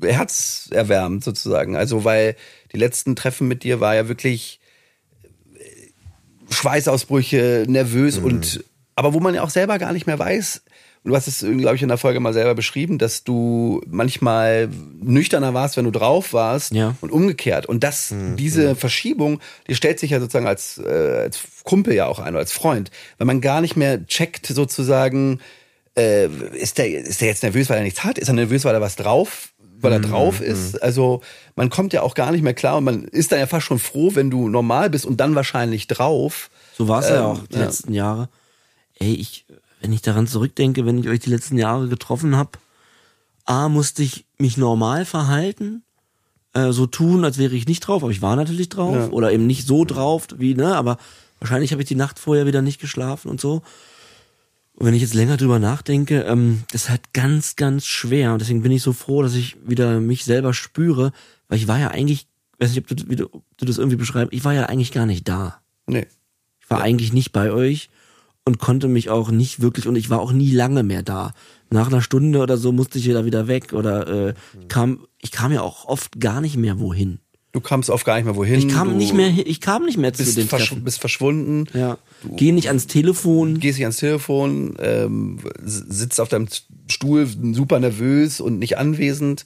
herzerwärmend sozusagen. Also weil die letzten Treffen mit dir war ja wirklich äh, Schweißausbrüche, nervös und aber wo man ja auch selber gar nicht mehr weiß. Du hast es, glaube ich, in der Folge mal selber beschrieben, dass du manchmal nüchterner warst, wenn du drauf warst Ja. und umgekehrt. Und das, diese Verschiebung, die stellt sich ja sozusagen als, äh, als Kumpel ja auch ein oder als Freund, wenn man gar nicht mehr checkt sozusagen, äh, ist der, ist der jetzt nervös, weil er nichts hat? Ist er nervös, weil er was drauf, weil er drauf ist? Also man kommt ja auch gar nicht mehr klar und man ist dann ja fast schon froh, wenn du normal bist und dann wahrscheinlich drauf. So war es ja Ähm, auch die ja. letzten Jahre. Ey, ich, wenn ich daran zurückdenke, wenn ich euch die letzten Jahre getroffen habe, A, musste ich mich normal verhalten, äh, so tun, als wäre ich nicht drauf, aber ich war natürlich drauf. Ja. Oder eben nicht so drauf, wie, ne, aber wahrscheinlich habe ich die Nacht vorher wieder nicht geschlafen und so. Und wenn ich jetzt länger drüber nachdenke, ähm, das ist halt ganz, ganz schwer. Und deswegen bin ich so froh, dass ich wieder mich selber spüre, weil ich war ja eigentlich, weiß nicht, ob du, wie du, ob du das irgendwie beschreibst, ich war ja eigentlich gar nicht da. Nee. Ich war eigentlich nicht bei euch und konnte mich auch nicht wirklich und ich war auch nie lange mehr da. Nach einer Stunde oder so musste ich wieder wieder weg oder äh, ich kam ich kam ja auch oft gar nicht mehr wohin. Du kamst oft gar nicht mehr wohin. Ich kam du nicht mehr ich kam nicht mehr zu Bist, den versch Treffen. bist verschwunden. Ja. Geh nicht ans Telefon. gehst nicht ans Telefon, ähm, sitzt auf deinem Stuhl super nervös und nicht anwesend,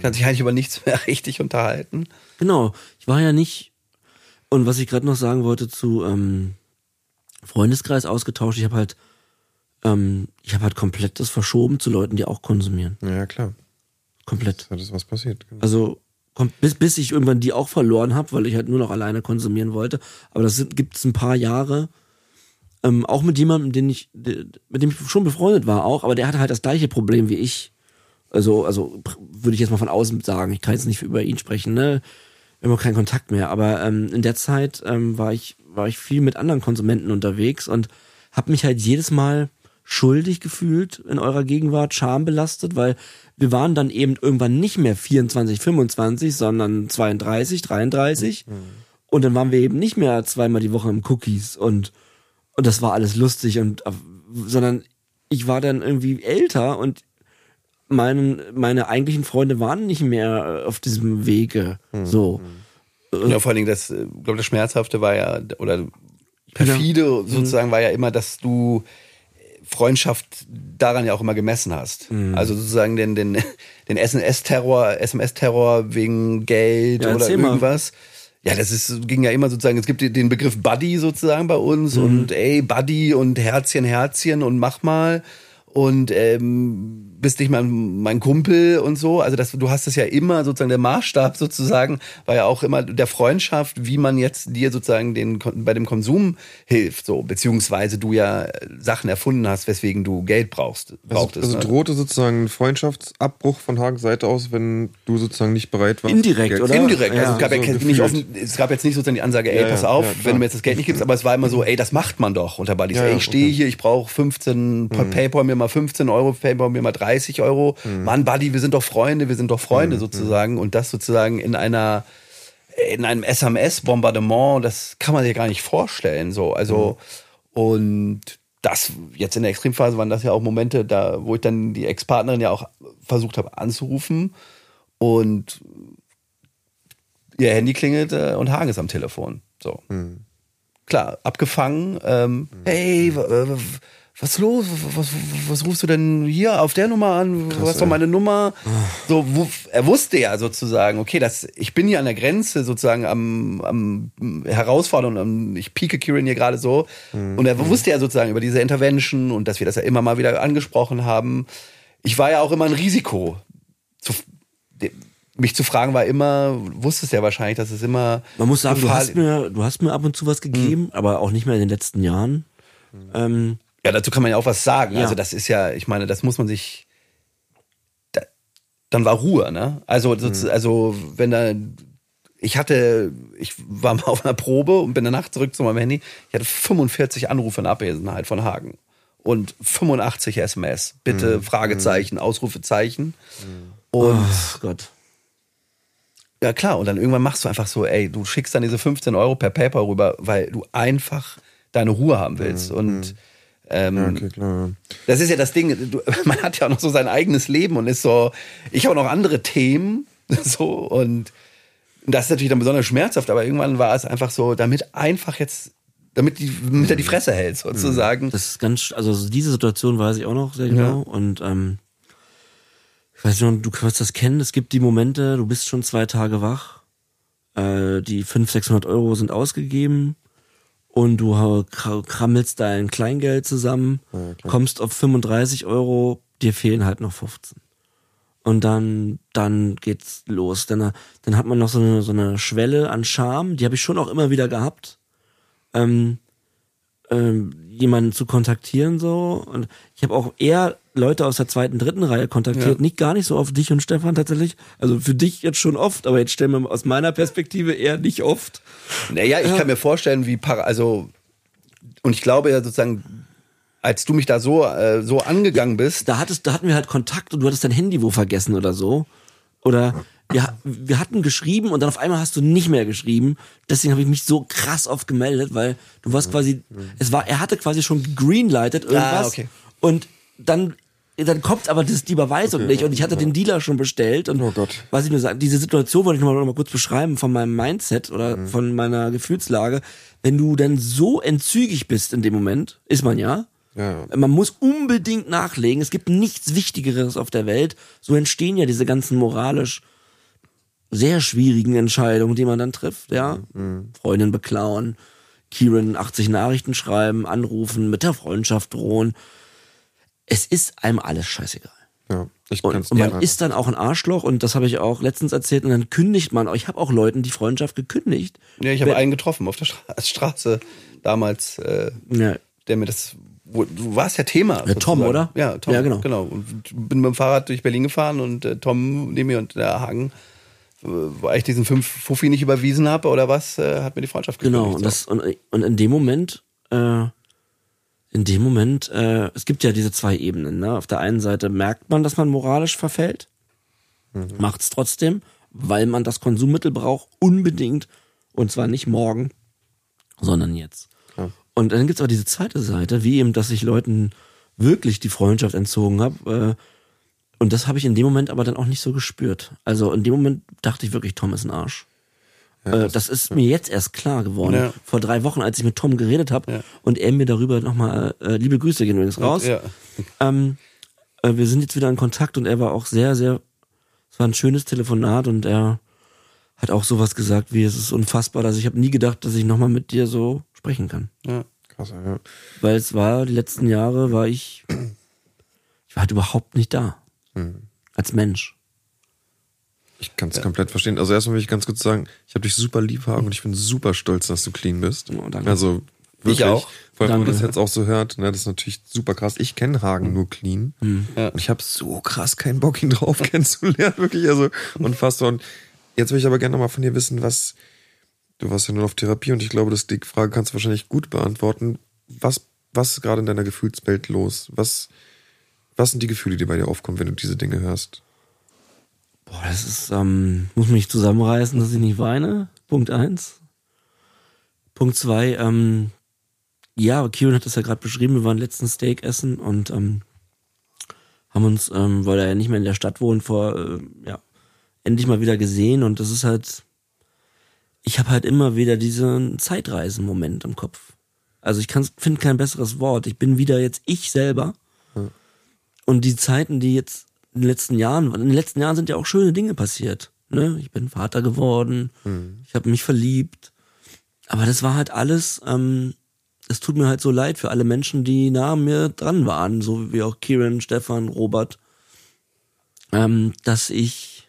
kannst dich eigentlich über nichts mehr richtig unterhalten. Genau. Ich war ja nicht und was ich gerade noch sagen wollte zu ähm, Freundeskreis ausgetauscht. Ich habe halt, ähm, ich habe halt komplett das verschoben zu Leuten, die auch konsumieren. Ja, klar. Komplett. Das ist was passiert. Genau. Also bis, bis ich irgendwann die auch verloren habe, weil ich halt nur noch alleine konsumieren wollte. Aber das gibt es ein paar Jahre. Ähm, auch mit jemandem, den ich, mit dem ich schon befreundet war auch, aber der hatte halt das gleiche Problem wie ich. Also, also würde ich jetzt mal von außen sagen. Ich kann jetzt nicht über ihn sprechen, ne? Immer keinen Kontakt mehr. Aber ähm, in der Zeit ähm, war ich war ich viel mit anderen Konsumenten unterwegs und habe mich halt jedes Mal schuldig gefühlt in eurer Gegenwart, schambelastet, weil wir waren dann eben irgendwann nicht mehr 24, 25, sondern 32, 33. Mhm. Und dann waren wir eben nicht mehr zweimal die Woche im Cookies und, und das war alles lustig und, sondern ich war dann irgendwie älter und meinen, meine eigentlichen Freunde waren nicht mehr auf diesem Wege, mhm. so. Ja, vor allen Dingen das, ich glaube, das Schmerzhafte war ja, oder perfide genau. sozusagen war ja immer, dass du Freundschaft daran ja auch immer gemessen hast. Mhm. Also sozusagen den, den, den SMS-Terror, SMS-Terror wegen Geld ja, oder irgendwas. Mal. Ja, das ist, ging ja immer sozusagen, es gibt den Begriff Buddy sozusagen bei uns mhm. und ey, Buddy und Herzchen, Herzchen und mach mal und ähm, bist nicht mal mein Kumpel und so. Also das, du hast es ja immer sozusagen der Maßstab sozusagen war ja auch immer der Freundschaft, wie man jetzt dir sozusagen den bei dem Konsum hilft, so beziehungsweise du ja Sachen erfunden hast, weswegen du Geld brauchst. Brauchtest, also, also ne? drohte sozusagen ein Freundschaftsabbruch von Hagens Seite aus, wenn du sozusagen nicht bereit warst. Indirekt, Geld oder? Indirekt. Ja, also es gab so ja nicht offen, es gab jetzt nicht sozusagen die Ansage, ey, ja, pass auf, wenn du mir jetzt das Geld nicht gibst, aber es war immer so, ey, das macht man doch unter Buddies. ey, ich stehe okay. hier, ich brauche 15 mhm. PayPal mir mal 15 Euro, PayPal mir mal 30 Euro. Mhm. Mann, Buddy, wir sind doch Freunde, wir sind doch Freunde mhm. sozusagen. Und das sozusagen in einer, in einem SMS-Bombardement, das kann man sich gar nicht vorstellen. So, also, mhm. und das, jetzt in der Extremphase waren das ja auch Momente, da, wo ich dann die Ex-Partnerin ja auch versucht habe anzurufen und ihr Handy klingelt und Hagen ist am Telefon. So. Mhm. Klar, abgefangen. Ähm, mhm. Hey, was ist los? Was, was, rufst du denn hier auf der Nummer an? Krass, was ist doch meine Nummer? So, wo, er wusste ja sozusagen, okay, das, ich bin hier an der Grenze sozusagen am, am herausfordern und ich pieke Kieran hier gerade so. Mhm. Und er wusste ja sozusagen über diese Intervention und dass wir das ja immer mal wieder angesprochen haben. Ich war ja auch immer ein Risiko. Zu, mich zu fragen war immer, wusstest ja wahrscheinlich, dass es immer. Man muss sagen, du hast mir, du hast mir ab und zu was gegeben, mhm. aber auch nicht mehr in den letzten Jahren. Mhm. Ähm, ja, dazu kann man ja auch was sagen. Ja. Also das ist ja, ich meine, das muss man sich. Da, dann war Ruhe, ne? Also, mhm. also wenn da. Ich hatte, ich war mal auf einer Probe und bin danach zurück zu meinem Handy. Ich hatte 45 Anrufe in Abwesenheit von Hagen und 85 SMS. Bitte, mhm. Fragezeichen, Ausrufezeichen. Mhm. Und oh Gott. Ja klar, und dann irgendwann machst du einfach so, ey, du schickst dann diese 15 Euro per PayPal rüber, weil du einfach deine Ruhe haben willst. Mhm. Und mhm. Ähm, ja, okay, klar. Das ist ja das Ding, du, man hat ja auch noch so sein eigenes Leben und ist so, ich habe noch andere Themen, so und das ist natürlich dann besonders schmerzhaft, aber irgendwann war es einfach so, damit einfach jetzt, damit, die, damit er die Fresse hält, sozusagen. Das ist ganz, also diese Situation weiß ich auch noch sehr genau ja. und ähm, ich weiß nicht, du kannst das kennen, es gibt die Momente, du bist schon zwei Tage wach, äh, die 500, 600 Euro sind ausgegeben, und du krammelst dein Kleingeld zusammen, ja, kommst auf 35 Euro, dir fehlen halt noch 15. Und dann, dann geht's los. Dann, dann hat man noch so eine, so eine Schwelle an Scham, die habe ich schon auch immer wieder gehabt. Ähm, ähm, jemanden zu kontaktieren so und ich habe auch eher Leute aus der zweiten, dritten Reihe kontaktiert, ja. nicht gar nicht so auf dich und Stefan tatsächlich. Also für dich jetzt schon oft, aber jetzt stellen wir aus meiner Perspektive eher nicht oft. Naja, ich ja. kann mir vorstellen, wie para also und ich glaube ja sozusagen als du mich da so äh, so angegangen bist, da hattest da hatten wir halt Kontakt und du hattest dein Handy wo vergessen oder so oder wir, wir hatten geschrieben und dann auf einmal hast du nicht mehr geschrieben. Deswegen habe ich mich so krass oft gemeldet, weil du warst quasi, es war, er hatte quasi schon greenlightet ah, irgendwas. Ah, okay. Und dann dann kommt aber das, die Überweisung okay, nicht und ich hatte ja. den Dealer schon bestellt und oh Gott. was ich nur sagen, diese Situation wollte ich noch mal, noch mal kurz beschreiben von meinem Mindset oder mhm. von meiner Gefühlslage. Wenn du dann so entzügig bist in dem Moment, ist man ja, ja. Man muss unbedingt nachlegen. Es gibt nichts Wichtigeres auf der Welt. So entstehen ja diese ganzen moralisch sehr schwierigen Entscheidungen, die man dann trifft, ja. Mhm. Freundin beklauen, Kieran 80 Nachrichten schreiben, anrufen, mit der Freundschaft drohen. Es ist einem alles scheißegal. Ja, ich Und, man dir ist dann auch ein Arschloch und das habe ich auch letztens erzählt und dann kündigt man. Ich habe auch Leuten die Freundschaft gekündigt. Ja, ich habe einen getroffen auf der Stra Straße damals, äh, Ja, der mir das. Du warst ja Thema. Ja, Tom, oder? Ja, Tom. Ja, genau. genau. Und bin mit dem Fahrrad durch Berlin gefahren und äh, Tom neben mir und der Hagen, äh, wo ich diesen fünf Fuffi nicht überwiesen habe oder was, äh, hat mir die Freundschaft Genau, gekündigt. und, das, und, und in dem Moment, äh, in dem Moment, äh, es gibt ja diese zwei Ebenen. Ne? Auf der einen Seite merkt man, dass man moralisch verfällt, macht's trotzdem, weil man das Konsummittel braucht, unbedingt, und zwar nicht morgen, sondern jetzt. Ja. Und dann gibt's auch diese zweite Seite, wie eben, dass ich Leuten wirklich die Freundschaft entzogen habe. Äh, und das habe ich in dem Moment aber dann auch nicht so gespürt. Also in dem Moment dachte ich wirklich, Tom ist ein Arsch. Äh, das ist mir jetzt erst klar geworden. Ja. Vor drei Wochen, als ich mit Tom geredet habe Ja. und er mir darüber nochmal, äh, liebe Grüße gehen übrigens raus. Ja. Ähm, äh, wir sind jetzt wieder in Kontakt und er war auch sehr, sehr, es war ein schönes Telefonat und er hat auch sowas gesagt wie, es ist unfassbar, dass ich habe nie gedacht, dass ich nochmal mit dir so sprechen kann. Ja. Krass, ja. Weil es war, die letzten Jahre war ich, ich war halt überhaupt nicht da. Als Mensch. Ich kann es komplett verstehen. Also erstmal will ich ganz kurz sagen, ich habe dich super lieb haben und ich bin super stolz, dass du clean bist. Oh, danke. Also wirklich. Ich auch. Vor allem, wenn man das jetzt auch so hört, ne, das ist natürlich super krass. Ich kenne Hagen nur clean. Ja. Und ich habe so krass keinen Bock, ihn drauf kennenzulernen. Wirklich, also unfassbar. Und jetzt will ich aber gerne nochmal von dir wissen, was, du warst ja nur auf Therapie und ich glaube, dass die Frage kannst du wahrscheinlich gut beantworten. Was, was ist gerade in deiner Gefühlswelt los? Was, was sind die Gefühle, die bei dir aufkommen, wenn du diese Dinge hörst? Boah, das ist, ähm, muss mich zusammenreißen, dass ich nicht weine. Punkt eins. Punkt zwei, ähm, ja, Kieran hat das ja gerade beschrieben, wir waren letzten Steak essen und ähm, haben uns, ähm, weil er ja nicht mehr in der Stadt wohnt, vor, äh, ja, endlich mal wieder gesehen und das ist halt, ich habe halt immer wieder diesen Zeitreisen-Moment im Kopf. Also ich finde kein besseres Wort. Ich bin wieder jetzt ich selber. Und die Zeiten, die jetzt in den letzten Jahren, in den letzten Jahren sind ja auch schöne Dinge passiert. Ne? Ich bin Vater geworden, ich habe mich verliebt. Aber das war halt alles, ähm, es tut mir halt so leid für alle Menschen, die nah mir dran waren, so wie auch Kieran, Stefan, Robert, ähm, dass ich,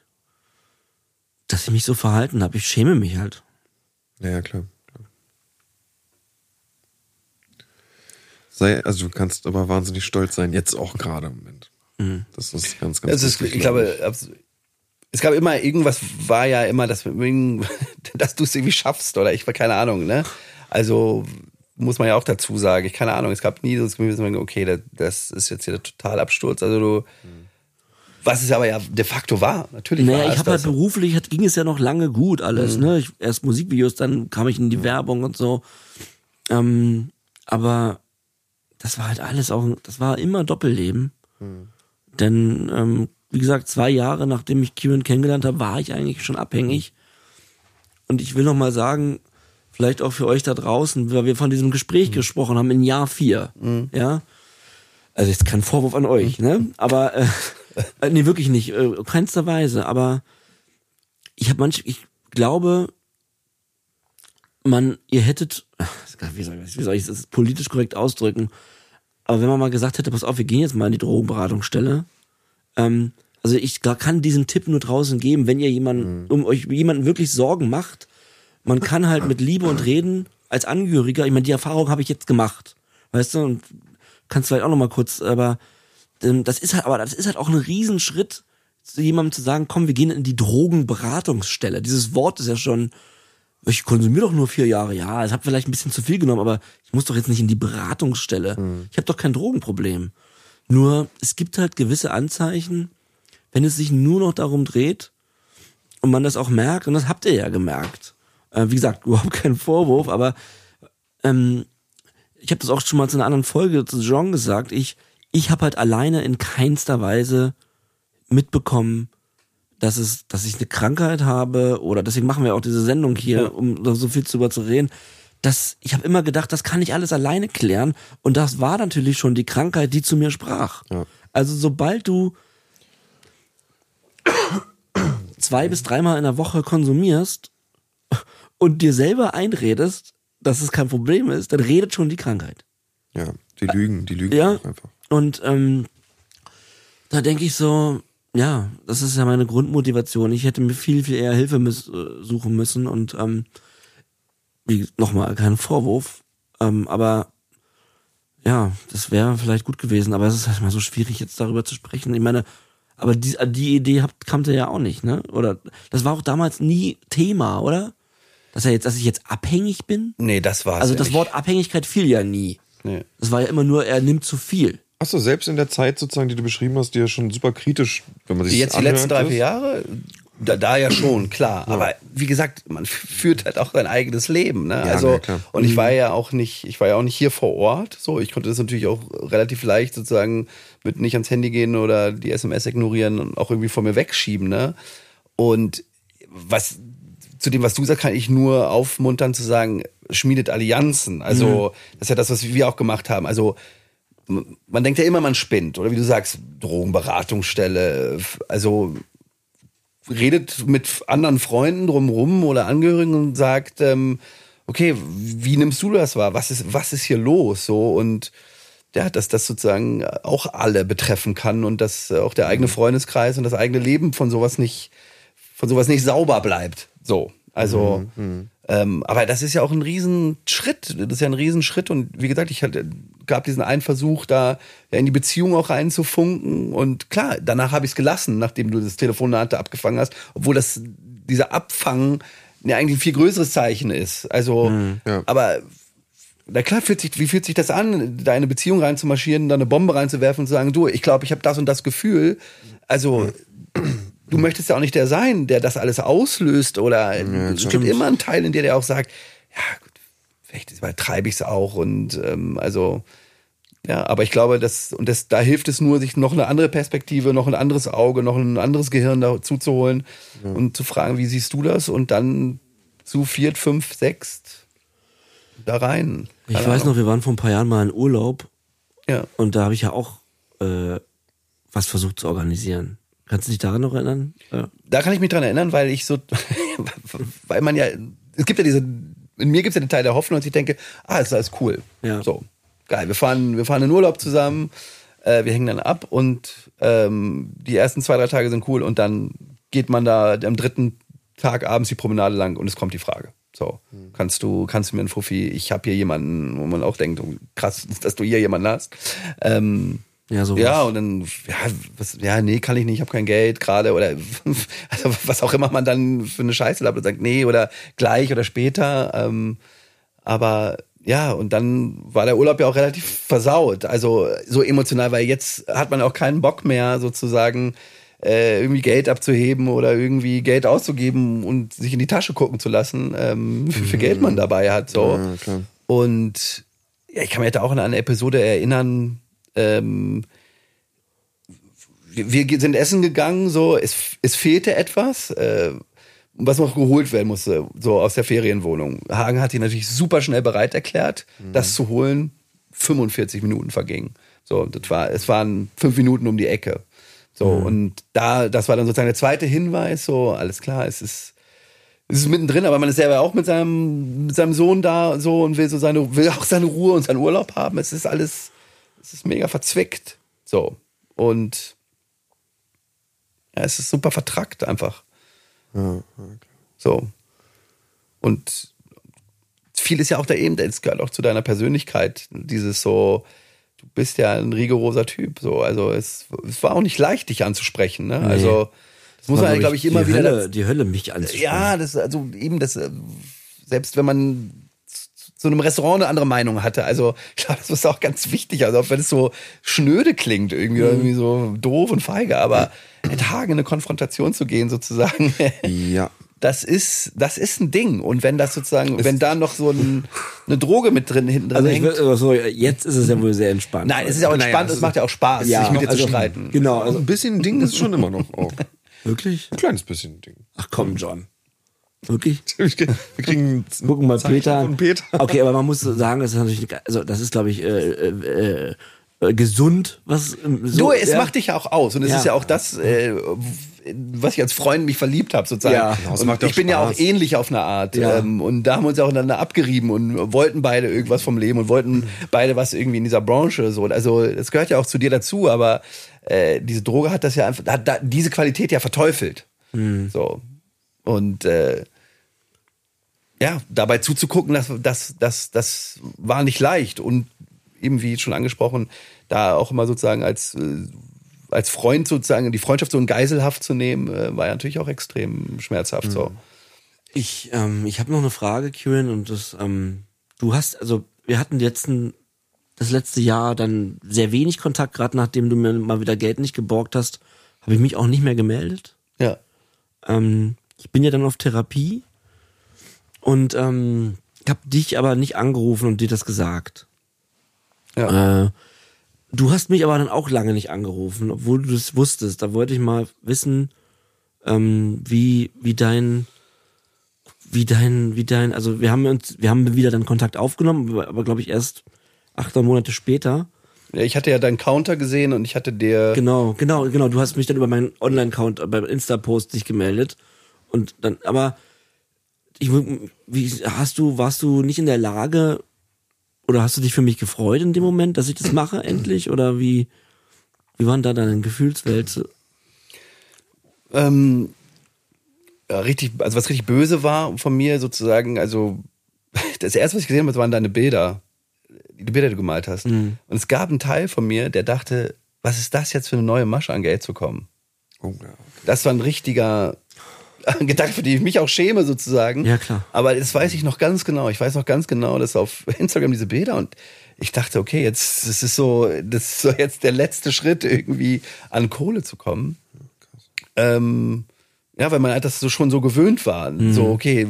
dass ich mich so verhalten habe. Ich schäme mich halt. Ja, ja, klar. Sei, also du kannst aber wahnsinnig stolz sein, jetzt auch gerade im Moment. Das ist ganz, ganz ist, wichtig, ich glaube, es gab immer irgendwas, war ja immer, dass, dass du es irgendwie schaffst oder ich war keine Ahnung, ne? Also muss man ja auch dazu sagen, ich keine Ahnung, es gab nie das Gefühl, dass man, okay, das- das ist jetzt hier der Totalabsturz, also du, was es aber ja de facto war, natürlich war Naja, es ich habe halt. Mhm. beruflich, hat, ging es ja noch lange gut alles, ne? Ich, erst Musikvideos, dann kam ich in die Werbung und so. Ähm, aber das war halt alles auch, das war immer Doppelleben. Mhm. Denn, ähm, wie gesagt, zwei Jahre nachdem ich Kieran kennengelernt habe, war ich eigentlich schon abhängig. Und ich will noch mal sagen, vielleicht auch für euch da draußen, weil wir von diesem Mhm. Gespräch gesprochen haben in Jahr vier, ja. Also jetzt kein Vorwurf an euch, ne? Aber äh, äh, nee, wirklich nicht, äh, keinster Weise. Aber ich habe manch, ich glaube, man, ihr hättet, wie soll ich, wie soll ich das politisch korrekt ausdrücken? Aber wenn man mal gesagt hätte, pass auf, wir gehen jetzt mal in die Drogenberatungsstelle. Ähm, also ich kann diesen Tipp nur draußen geben, wenn ihr jemanden, um euch jemanden wirklich Sorgen macht, man kann halt mit Liebe und Reden als Angehöriger, ich meine, die Erfahrung habe ich jetzt gemacht, weißt du, und kannst vielleicht auch noch mal kurz, aber ähm, das ist halt, aber das ist halt auch ein Riesenschritt, zu jemandem zu sagen, komm, wir gehen in die Drogenberatungsstelle. Dieses Wort ist ja schon, ich konsumiere doch nur vier Jahre. Ja, ich habe vielleicht ein bisschen zu viel genommen, aber ich muss doch jetzt nicht in die Beratungsstelle. Ich habe doch kein Drogenproblem. Nur es gibt halt gewisse Anzeichen, wenn es sich nur noch darum dreht und man das auch merkt, und das habt ihr ja gemerkt. Äh, wie gesagt, überhaupt kein Vorwurf, aber ähm, ich habe das auch schon mal zu einer anderen Folge zu Jean gesagt. Ich, ich habe halt alleine in keinster Weise mitbekommen, dass es, dass ich eine Krankheit habe oder deswegen machen wir auch diese Sendung hier, um da so viel drüber zu reden. Das, ich habe immer gedacht, das kann ich alles alleine klären und das war natürlich schon die Krankheit, die zu mir sprach. Ja. Also sobald du zwei bis dreimal in der Woche konsumierst und dir selber einredest, dass es kein Problem ist, dann redet schon die Krankheit. Ja, die lügen, die lügen Ja. einfach. Und ähm, da denke ich so, ja, das ist ja meine Grundmotivation. Ich hätte mir viel, viel eher Hilfe müß, äh, suchen müssen und ähm, wie nochmal, kein Vorwurf. Ähm, aber ja, das wäre vielleicht gut gewesen, aber es ist halt mal so schwierig, jetzt darüber zu sprechen. Ich meine, aber die, die Idee habt, kannte ja auch nicht, ne? Oder das war auch damals nie Thema, oder? Dass er jetzt, dass ich jetzt abhängig bin? Nee, das war's. Also das nicht. Wort Abhängigkeit fiel ja nie. Nee. Das war ja immer nur, er nimmt zu viel. Achso, selbst in der Zeit sozusagen, die du beschrieben hast, die ja schon super kritisch, wenn man sich Jetzt die letzten drei, vier Jahre, da, da ja schon, klar. Aber wie gesagt, man führt halt auch sein eigenes Leben. Ne? also, na klar. und ich war ja auch nicht, ich war ja auch nicht hier vor Ort. So, ich konnte das natürlich auch relativ leicht sozusagen mit nicht ans Handy gehen oder die SMS ignorieren und auch irgendwie vor mir wegschieben. Ne? Und was zu dem, was du sagst, kann ich nur aufmuntern zu sagen, schmiedet Allianzen. Also, das ist ja das, was wir auch gemacht haben. Also, man denkt ja immer, man spinnt. Oder wie du sagst, Drogenberatungsstelle. Also redet mit anderen Freunden drumrum oder Angehörigen und sagt, ähm, okay, wie nimmst du das wahr? Was ist, was ist hier los? So und ja, dass das sozusagen auch alle betreffen kann und dass auch der eigene Freundeskreis und das eigene Leben von sowas nicht, von sowas nicht sauber bleibt. So. Also, ähm, aber das ist ja auch ein Riesenschritt. Das ist ja ein Riesenschritt. Und wie gesagt, ich hatte, gab diesen einen Versuch, da ja in die Beziehung auch reinzufunken. Und klar, danach habe ich es gelassen, nachdem du das Telefonat da abgefangen hast, obwohl das dieser Abfang ja eigentlich ein viel größeres Zeichen ist. Also, ja. aber na klar, fühlt sich, wie fühlt sich das an, da in eine Beziehung reinzumarschieren, da eine Bombe reinzuwerfen und zu sagen, du, ich glaube, ich habe das und das Gefühl. Also, du möchtest ja auch nicht der sein, der das alles auslöst oder es gibt immer einen Teil in dir, der auch sagt, ja, gut, vielleicht übertreibe ich es auch und ähm, also ja, aber ich glaube, dass und das da hilft es nur, sich noch eine andere Perspektive, noch ein anderes Auge, noch ein anderes Gehirn dazu zu holen und zu fragen, wie siehst du das und dann zu viert, fünf, sechst da rein. Ich Keine weiß Ahnung. noch, wir waren vor ein paar Jahren mal in Urlaub Ja. und da habe ich ja auch äh, was versucht zu organisieren. Kannst du dich daran noch erinnern? Ja. da kann ich mich dran erinnern, weil ich so, weil man ja, es gibt ja diese, in mir gibt es ja den Teil der Hoffnung, dass ich denke, ah, ist alles cool. Ja. So, geil. Wir fahren, wir fahren in Urlaub zusammen, äh, wir hängen dann ab und ähm, die ersten zwei, drei Tage sind cool und dann geht man da am dritten Tag abends die Promenade lang und es kommt die Frage. So, kannst du, kannst du mir einen Fuffi, ich habe hier jemanden, wo man auch denkt, oh, krass, dass du hier jemanden hast. Ähm, Ja, sowas. ja, und dann, ja, was, ja, nee, kann ich nicht, ich habe kein Geld gerade oder also was auch immer man dann für eine Scheiße labert und sagt, nee, oder gleich oder später. Ähm, aber ja, und dann war der Urlaub ja auch relativ versaut. Also so emotional, weil jetzt hat man auch keinen Bock mehr, sozusagen äh, irgendwie Geld abzuheben oder irgendwie Geld auszugeben und sich in die Tasche gucken zu lassen, ähm, wie viel Geld man dabei hat. So. Ja. Und ja, ich kann mich da auch an eine Episode erinnern. Ähm, wir, sind essen gegangen, so es, es fehlte etwas, äh, was noch geholt werden musste, so aus der Ferienwohnung. Hagen hat die natürlich super schnell bereit erklärt, das zu holen. 45 Minuten vergingen. So, das war, es waren fünf Minuten um die Ecke. So, und da, das war dann sozusagen der zweite Hinweis, so, alles klar, es ist, es ist mittendrin, aber man ist selber auch mit seinem, mit seinem Sohn da so und will so seine, will auch seine Ruhe und seinen Urlaub haben. Es ist alles, es ist mega verzwickt. So. Und ja, es ist super vertrackt einfach. So. Und viel ist ja auch da eben, es gehört auch zu deiner Persönlichkeit. Dieses so, du bist ja ein rigoroser Typ. So, also es, es war auch nicht leicht, dich anzusprechen. Ne? Also das muss War, man, glaube ich, immer die wieder. Hölle, die Hölle mich anzusprechen. Ja, das also eben das selbst wenn man zu einem Restaurant eine andere Meinung hatte. Also ich glaube, das ist auch ganz wichtig. Also auch wenn es so schnöde klingt irgendwie oder irgendwie so doof und feige, aber mit Hagen in eine Konfrontation zu gehen sozusagen, Ja. das ist das ist ein Ding. Und wenn das sozusagen, wenn da noch so ein, eine Droge mit drin hinten drin Also ich hängt, will, so, jetzt ist es ja wohl sehr entspannt. nein, es ist ja auch Naja, entspannt. es es ist- macht ja auch Spaß, Ja, sich mit dir also- zu streiten. Genau, Also also ein bisschen Ding ist schon immer noch auch. wirklich? Ein kleines bisschen Ding. Ach komm, John. Wirklich? Wir kriegen Gucken mal Peter. von Peter. Okay, aber man muss sagen, das ist natürlich, also das ist, glaube ich, äh, äh, äh, gesund, was so, du, es ja. macht dich ja auch aus. Und es Ja. ist ja auch das, äh, was ich als Freund mich verliebt habe sozusagen. Ja. Genau, und ich bin ja auch Spaß. ähnlich auf eine Art. Ja. Ähm, und da haben wir uns auch einander abgerieben und wollten beide irgendwas vom Leben und wollten beide was irgendwie in dieser Branche. So, also es gehört ja auch zu dir dazu, aber äh, diese Droge hat das ja einfach, hat da, diese Qualität ja verteufelt. So und äh, ja, dabei zuzugucken, das, das, das, das war nicht leicht und eben wie schon angesprochen, da auch immer sozusagen als äh, als Freund sozusagen die Freundschaft so in Geiselhaft zu nehmen, äh, war ja natürlich auch extrem schmerzhaft. So. Ich, ähm, ich habe noch eine Frage, Kieran, und das, ähm, du hast, also wir hatten letzten, das letzte Jahr dann sehr wenig Kontakt, gerade nachdem du mir mal wieder Geld nicht geborgt hast, habe ich mich auch nicht mehr gemeldet. Ja. Ähm, ich bin ja dann auf Therapie und ähm, habe dich aber nicht angerufen und dir das gesagt. Ja. Äh, du hast mich aber dann auch lange nicht angerufen, obwohl du das wusstest. Da wollte ich mal wissen, ähm, wie, wie dein, wie dein, wie dein, also wir haben uns, wir haben wieder dann Kontakt aufgenommen, aber, glaube ich erst acht Monate später. Ja, Ich hatte ja deinen Counter gesehen und ich hatte dir. Genau, genau, genau. Du hast mich dann über meinen Online-Account beim Insta-Post dich gemeldet. Und dann, aber ich, wie hast du, warst du nicht in der Lage oder hast du dich für mich gefreut in dem Moment, dass ich das mache endlich? Oder wie, wie waren da deine Gefühlswelt? ähm, ja, richtig, also was richtig böse war von mir sozusagen, also das erste, was ich gesehen habe, waren deine Bilder, die Bilder, die du gemalt hast. Und es gab einen Teil von mir, der dachte, was ist das jetzt für eine neue Masche an Geld zu kommen? Oh, ja. Das war ein richtiger Gedanke, für den ich mich auch schäme sozusagen. Ja, klar. Aber das weiß ich noch ganz genau. Ich weiß noch ganz genau, dass auf Instagram diese Bilder und ich dachte, okay, jetzt das ist so, das ist so jetzt der letzte Schritt irgendwie an Kohle zu kommen. Ähm, ja, weil man halt das so schon so gewöhnt war. So, okay,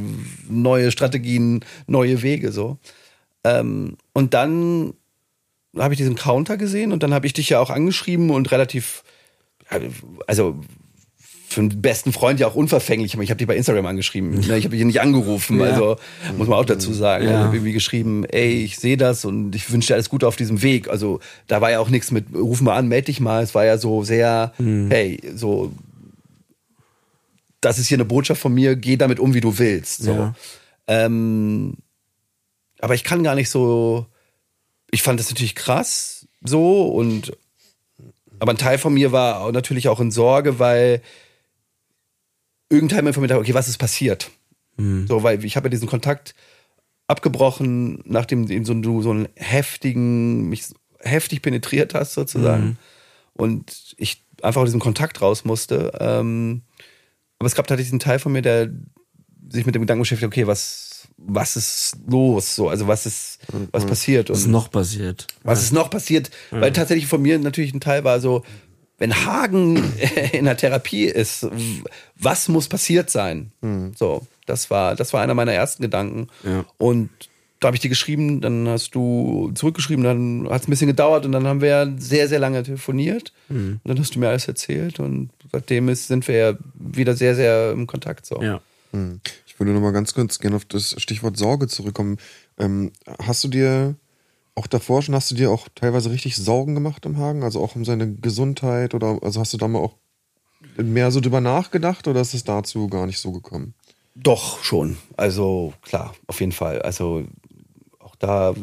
neue Strategien, neue Wege, so. Ähm, und dann habe ich diesen Counter gesehen und dann habe ich dich ja auch angeschrieben und relativ, also für einen besten Freund ja auch unverfänglich, aber ich habe dich bei Instagram angeschrieben. Ne? Ich habe dich nicht angerufen, Ja. also muss man auch dazu sagen. Ja. Ich habe irgendwie geschrieben, ey, ich sehe das und ich wünsche dir alles Gute auf diesem Weg. Also da war ja auch nichts mit, ruf mal an, melde dich mal. Es war ja so sehr, hey, so, das ist hier eine Botschaft von mir, geh damit um, wie du willst. So. Ja. Ähm, aber ich kann gar nicht so. Ich fand das natürlich krass so und aber ein Teil von mir war natürlich auch in Sorge, weil irgendein Teil von mir dachte, okay, was ist passiert? So, weil ich habe ja diesen Kontakt abgebrochen, nachdem eben so, du so einen heftigen, mich heftig penetriert hast sozusagen. Und ich einfach aus diesem Kontakt raus musste. Ähm, aber es gab tatsächlich einen Teil von mir, der sich mit dem Gedanken beschäftigt, okay, was, was ist los? So, also was ist, was passiert? Was ist Und noch passiert? was ist noch passiert? Weil tatsächlich von mir natürlich ein Teil war so, wenn Hagen in der Therapie ist, was muss passiert sein? So, das war, das war einer meiner ersten Gedanken. Ja. Und da habe ich dir geschrieben, dann hast du zurückgeschrieben, dann hat es ein bisschen gedauert und dann haben wir sehr, sehr lange telefoniert. Und dann hast du mir alles erzählt und seitdem ist, sind wir ja wieder sehr, sehr im Kontakt. So. Ja. Hm. Ich würde noch mal ganz kurz gerne auf das Stichwort Sorge zurückkommen. Ähm, hast du dir auch davor schon, hast du dir auch teilweise richtig Sorgen gemacht im Hagen? Also auch um seine Gesundheit oder also hast du da mal auch mehr so drüber nachgedacht oder ist es dazu gar nicht so gekommen? Doch, schon. Also klar, auf jeden Fall. Also auch da,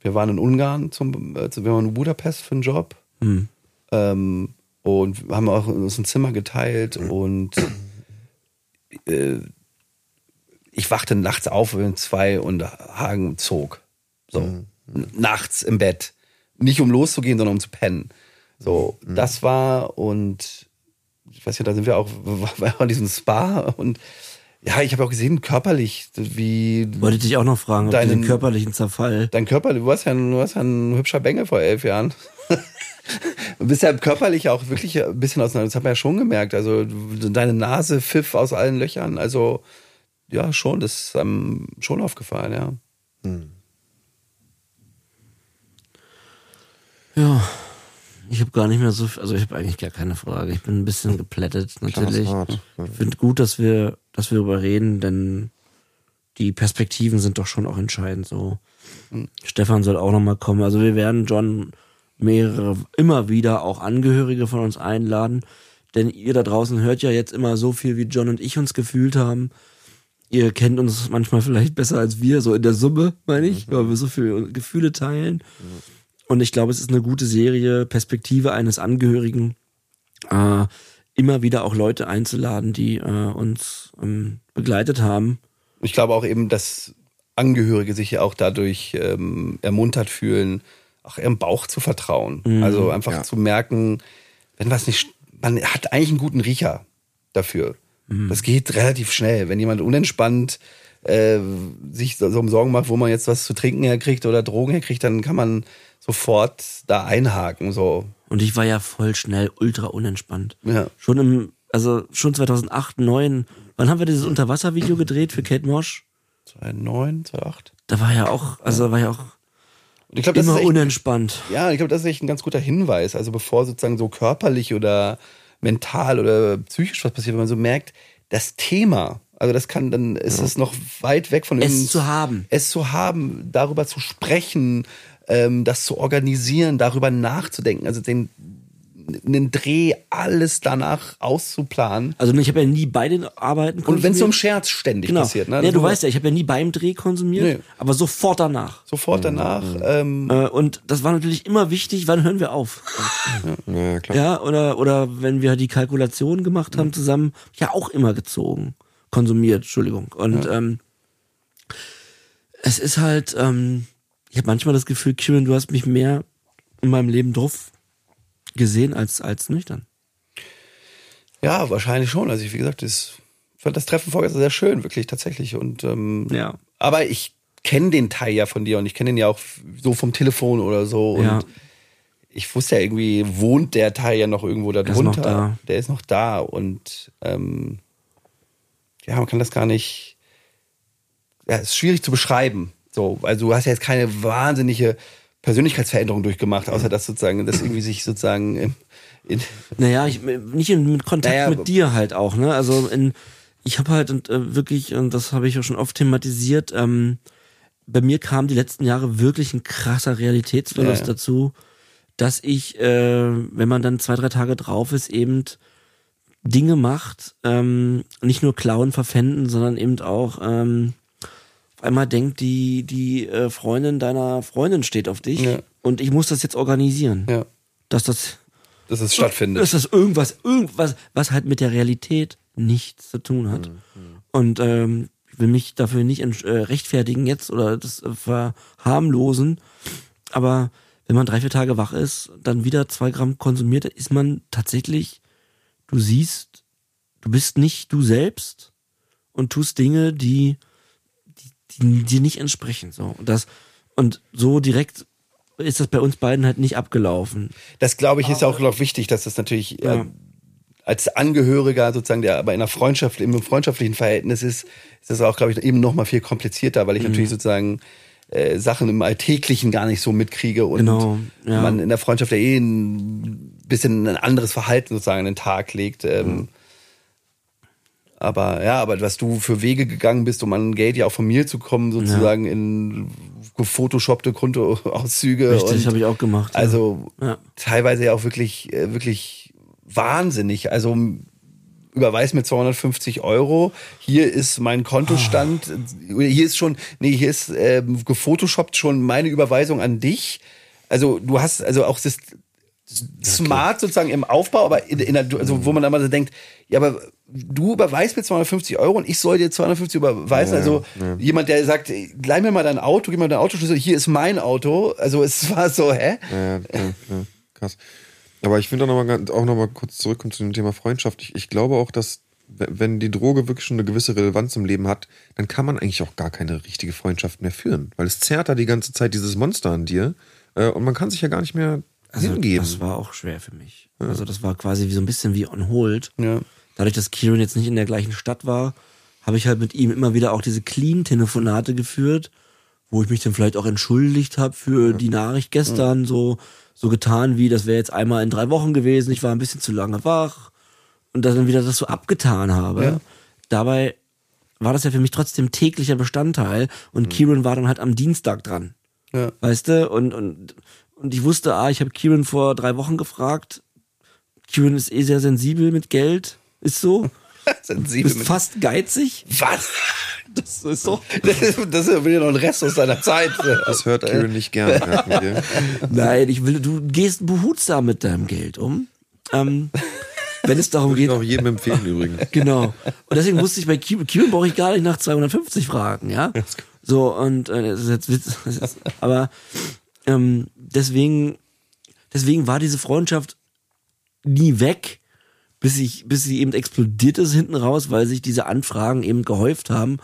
wir waren in Ungarn, zum, äh, wir waren in Budapest für einen Job ähm, und haben auch uns ein Zimmer geteilt und äh, ich wachte nachts auf um zwei und Hagen zog. So. N- Nachts im Bett. Nicht um loszugehen, sondern um zu pennen. So, das war und ich weiß nicht, da sind wir auch war in diesem Spa und ja, ich habe auch gesehen, körperlich, wie Wollte ich dich auch noch fragen, ob Deinen- den körperlichen Zerfall. dein Körper, du warst ja, du warst ja ein hübscher Bengel vor elf Jahren. Du bist ja körperlich auch wirklich ein bisschen auseinander. Das hat man ja schon gemerkt. Also deine Nase pfiff aus allen Löchern. Also ja, schon, das ist einem schon aufgefallen, ja. Ja. Ich habe gar nicht mehr so, viel- also ich habe eigentlich gar keine Frage. Ich bin ein bisschen geplättet natürlich. Ich finde gut, dass wir, dass wir darüber reden, denn die Perspektiven sind doch schon auch entscheidend. So, Stefan soll auch noch mal kommen. Also wir werden John mehrere, immer wieder auch Angehörige von uns einladen, Denn ihr da draußen hört ja jetzt immer so viel, wie John und ich uns gefühlt haben. Ihr kennt uns manchmal vielleicht besser als wir, so in der Summe, meine ich, weil wir so viele Gefühle teilen. Und ich glaube, es ist eine gute Serie, Perspektive eines Angehörigen, äh, immer wieder auch Leute einzuladen, die äh, uns ähm, begleitet haben. Ich glaube auch eben, dass Angehörige sich ja auch dadurch ähm, ermuntert fühlen, auch ihrem Bauch zu vertrauen. Also einfach Ja. zu merken, wenn was nicht, man hat eigentlich einen guten Riecher dafür. Das geht relativ schnell. Wenn jemand unentspannt äh, sich so, so um Sorgen macht, wo man jetzt was zu trinken herkriegt oder Drogen herkriegt, dann kann man sofort da einhaken. So. Und ich war ja voll schnell ultra unentspannt. Ja. Schon im, also schon 2008, 2009. Wann haben wir dieses Unterwasservideo gedreht für Kate Mosch? 2009, 2008. Da war ja auch, also war ja auch ich ist immer echt, unentspannt. Ja, ich glaube, das ist echt ein ganz guter Hinweis. Also bevor sozusagen so körperlich oder mental oder psychisch was passiert, wenn man so merkt, das Thema, also das kann, dann ist es noch weit weg von Es uns- zu haben. es zu haben, darüber zu sprechen, ähm, das zu organisieren, darüber nachzudenken, also den, den Dreh alles danach auszuplanen. Also ich habe ja nie bei den Arbeiten Und wenn es so im konsumiert. Scherz ständig genau. passiert, ne? Ja, du So weißt ja, ich habe ja nie beim Dreh konsumiert, Nee. aber sofort danach. Sofort danach. Ähm, Äh, und das war natürlich immer wichtig, wann hören wir auf? Ja, klar. Ja, oder, oder wenn wir die Kalkulation gemacht haben zusammen, ja auch immer gezogen. Konsumiert, Entschuldigung. Und ähm, es ist halt, ähm, ich habe manchmal das Gefühl, Kieran, du hast mich mehr in meinem Leben drauf gesehen als, als nüchtern. Ja, wahrscheinlich schon. Also ich, wie gesagt, das, fand das Treffen vorgestern sehr schön, wirklich tatsächlich. Und ähm, Ja. aber ich kenne den Teil ja von dir und ich kenne den ja auch so vom Telefon oder so. Und Ja. ich wusste ja irgendwie, wohnt der Teil ja noch irgendwo da Der ist noch drunter. da. Der ist noch da. Und ähm, ja, man kann das gar nicht. Ja, es ist schwierig zu beschreiben. So, also du hast ja jetzt keine wahnsinnige Persönlichkeitsveränderung durchgemacht, außer dass sozusagen das irgendwie sich sozusagen in, in Naja, ich, nicht in, mit Kontakt Naja, mit dir halt auch, ne? Also in, ich habe halt und, äh, wirklich, und das habe ich auch schon oft thematisiert, ähm, bei mir kam die letzten Jahre wirklich ein krasser Realitätsverlust Ja, ja. dazu, dass ich, äh, wenn man dann zwei, drei Tage drauf ist, eben Dinge macht, ähm, nicht nur klauen, verpfänden, sondern eben auch ähm, auf einmal denkt, die, die äh, Freundin deiner Freundin steht auf dich Ja. und ich muss das jetzt organisieren. ja, Dass das dass es stattfindet. dass das irgendwas, irgendwas, was halt mit der Realität nichts zu tun hat. Und ähm, ich will mich dafür nicht äh, rechtfertigen jetzt oder das äh, verharmlosen. Aber wenn man drei, vier Tage wach ist, dann wieder zwei Gramm konsumiert, ist man tatsächlich, du siehst, du bist nicht du selbst und tust Dinge, die, die, die dir nicht entsprechen. So. Und das, und so direkt ist das bei uns beiden halt nicht abgelaufen. Das glaube ich ist auch noch wichtig, dass das natürlich Ja. äh, als Angehöriger sozusagen, der aber in einer Freundschaft, im freundschaftlichen Verhältnis ist, ist das auch, glaube ich, eben noch mal viel komplizierter, weil ich Mhm. natürlich sozusagen äh, Sachen im Alltäglichen gar nicht so mitkriege und Genau, ja. man in der Freundschaft ja eh ein bisschen ein anderes Verhalten sozusagen an den Tag legt. Ähm, Mhm. Aber ja, aber was du für Wege gegangen bist, um an Geld ja auch von mir zu kommen, sozusagen in gefotoshoppte Kontoauszüge. Richtig, habe ich auch gemacht. ja. Also Ja. teilweise ja auch wirklich, äh, wirklich wahnsinnig. Also überweis mir 250 Euro. Hier ist mein Kontostand. Hier ist schon, nee, hier ist ähm, gefotoshoppt schon meine Überweisung an dich. Also du hast also auch das smart sozusagen im Aufbau, aber in, in der, also wo man dann mal so denkt, ja, aber du überweist mir 250 Euro und ich soll dir 250 überweisen. also jemand, der sagt, ey, leih mir mal dein Auto, gib mir dein Autoschlüssel, hier ist mein Auto. Also es war so, hä? Ja, ja, ja, ja, krass. Aber ich finde auch nochmal auch noch mal kurz zurückkommen zu dem Thema Freundschaft. Ich, ich glaube auch, dass wenn die Droge wirklich schon eine gewisse Relevanz im Leben hat, dann kann man eigentlich auch gar keine richtige Freundschaft mehr führen. Weil es zerrt da die ganze Zeit dieses Monster an dir äh, und man kann sich ja gar nicht mehr also, hingeben. Das war auch schwer für mich. Also das war quasi wie so ein bisschen wie on hold. Ja. Dadurch, dass Kieran jetzt nicht in der gleichen Stadt war, habe ich halt mit ihm immer wieder auch diese Clean-Telefonate geführt, wo ich mich dann vielleicht auch entschuldigt habe für die Nachricht gestern, so so getan wie, das wäre jetzt einmal in drei Wochen gewesen, ich war ein bisschen zu lange wach und dann wieder das so abgetan habe. Ja. Dabei war das ja für mich trotzdem täglicher Bestandteil und Kieran war dann halt am Dienstag dran. Ja. Weißt du? Und, und, und ich wusste, ah, ich habe Kieran vor drei Wochen gefragt. Kieran ist eh sehr sensibel mit Geld. Ist so. Sensibel mit- fast geizig. Was? Das ist so. Das ist, das ist wieder noch ein Rest aus seiner Zeit. Das hört Kieran nicht gern. merken wir. Nein, ich will, du gehst behutsam mit deinem Geld um. Ähm, wenn es darum Würde ich geht. auch jedem empfehlen übrigens. Genau. Und deswegen musste ich bei Kieran, Kieran brauche ich gar nicht nach 250 fragen, ja. So, und äh, das ist jetzt Witz. Das ist, aber ähm, deswegen, deswegen war diese Freundschaft nie weg, bis ich, bis sie eben explodiert ist hinten raus, weil sich diese Anfragen eben gehäuft haben.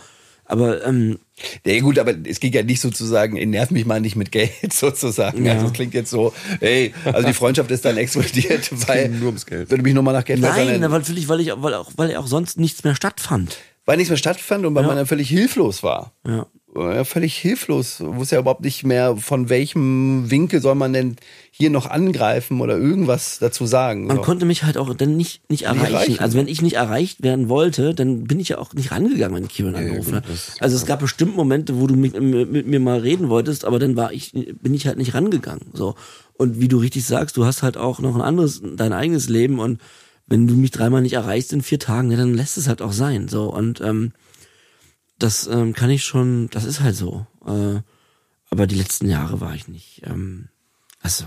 Aber ähm, Ja gut, aber es ging ja nicht sozusagen, nerv mich mal nicht mit Geld sozusagen. Ja. Also das klingt jetzt so, hey, also die Freundschaft ist dann explodiert, weil nur ums Geld. wenn du mich nochmal nach Geld nein, weil, natürlich, weil ich, weil auch, weil auch sonst nichts mehr stattfand. weil nichts mehr stattfand und weil Ja. man dann völlig hilflos war. Ja. Ja, völlig hilflos. Wusste ja überhaupt nicht mehr, von welchem Winkel soll man denn hier noch angreifen oder irgendwas dazu sagen. Man so. konnte mich halt auch dann nicht, nicht erreichen. erreichen. Also wenn ich nicht erreicht werden wollte, dann bin ich ja auch nicht rangegangen, wenn Kieran angerufen hat. Also es gab bestimmt Momente, wo du mit, mit mir mal reden wolltest, aber dann war ich, bin ich halt nicht rangegangen. So. Und wie du richtig sagst, du hast halt auch noch ein anderes, dein eigenes Leben und wenn du mich dreimal nicht erreichst in vier Tagen, ja, dann lässt es halt auch sein. So. Und ähm, das ähm, kann ich schon, das ist halt so. Äh, aber die letzten Jahre war ich nicht. Ähm, also,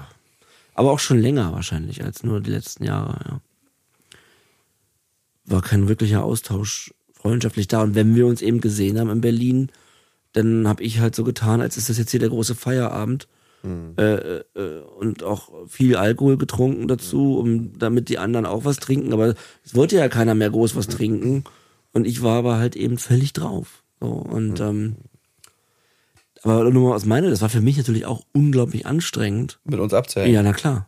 aber auch schon länger wahrscheinlich als nur die letzten Jahre, ja. War kein wirklicher Austausch freundschaftlich da. Und wenn wir uns eben gesehen haben in Berlin, dann habe ich halt so getan, als ist das jetzt hier der große Feierabend. Äh, äh, äh, und auch viel Alkohol getrunken dazu, um damit die anderen auch was trinken. Aber es wollte ja keiner mehr groß was trinken. Und ich war aber halt eben völlig drauf. So, und ähm, aber nur mal aus meiner, das war für mich natürlich auch unglaublich anstrengend. mit uns abzählen. Ja, na klar.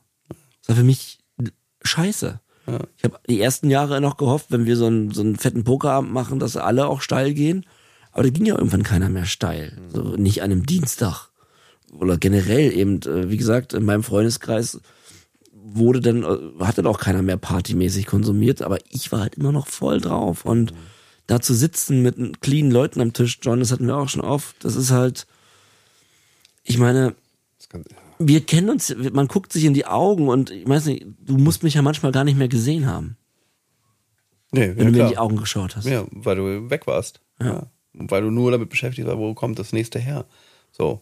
Das war für mich scheiße. Ich habe die ersten Jahre noch gehofft, wenn wir so einen, so einen fetten Pokerabend machen, dass alle auch steil gehen. Aber da ging ja irgendwann keiner mehr steil. So nicht an einem Dienstag. Oder generell eben, äh, wie gesagt, in meinem Freundeskreis wurde dann, äh, hat dann auch keiner mehr partymäßig konsumiert, aber ich war halt immer noch voll drauf. Und da zu sitzen mit clean Leuten am Tisch, John, das hatten wir auch schon oft, das ist halt, ich meine, kann, wir kennen uns, man guckt sich in die Augen und ich weiß nicht, du musst mich ja manchmal gar nicht mehr gesehen haben, Nee, wenn ja, du mir in klar. die Augen geschaut hast. Ja, weil du weg warst. Ja. Und Weil du nur damit beschäftigt warst, wo kommt das nächste her. So.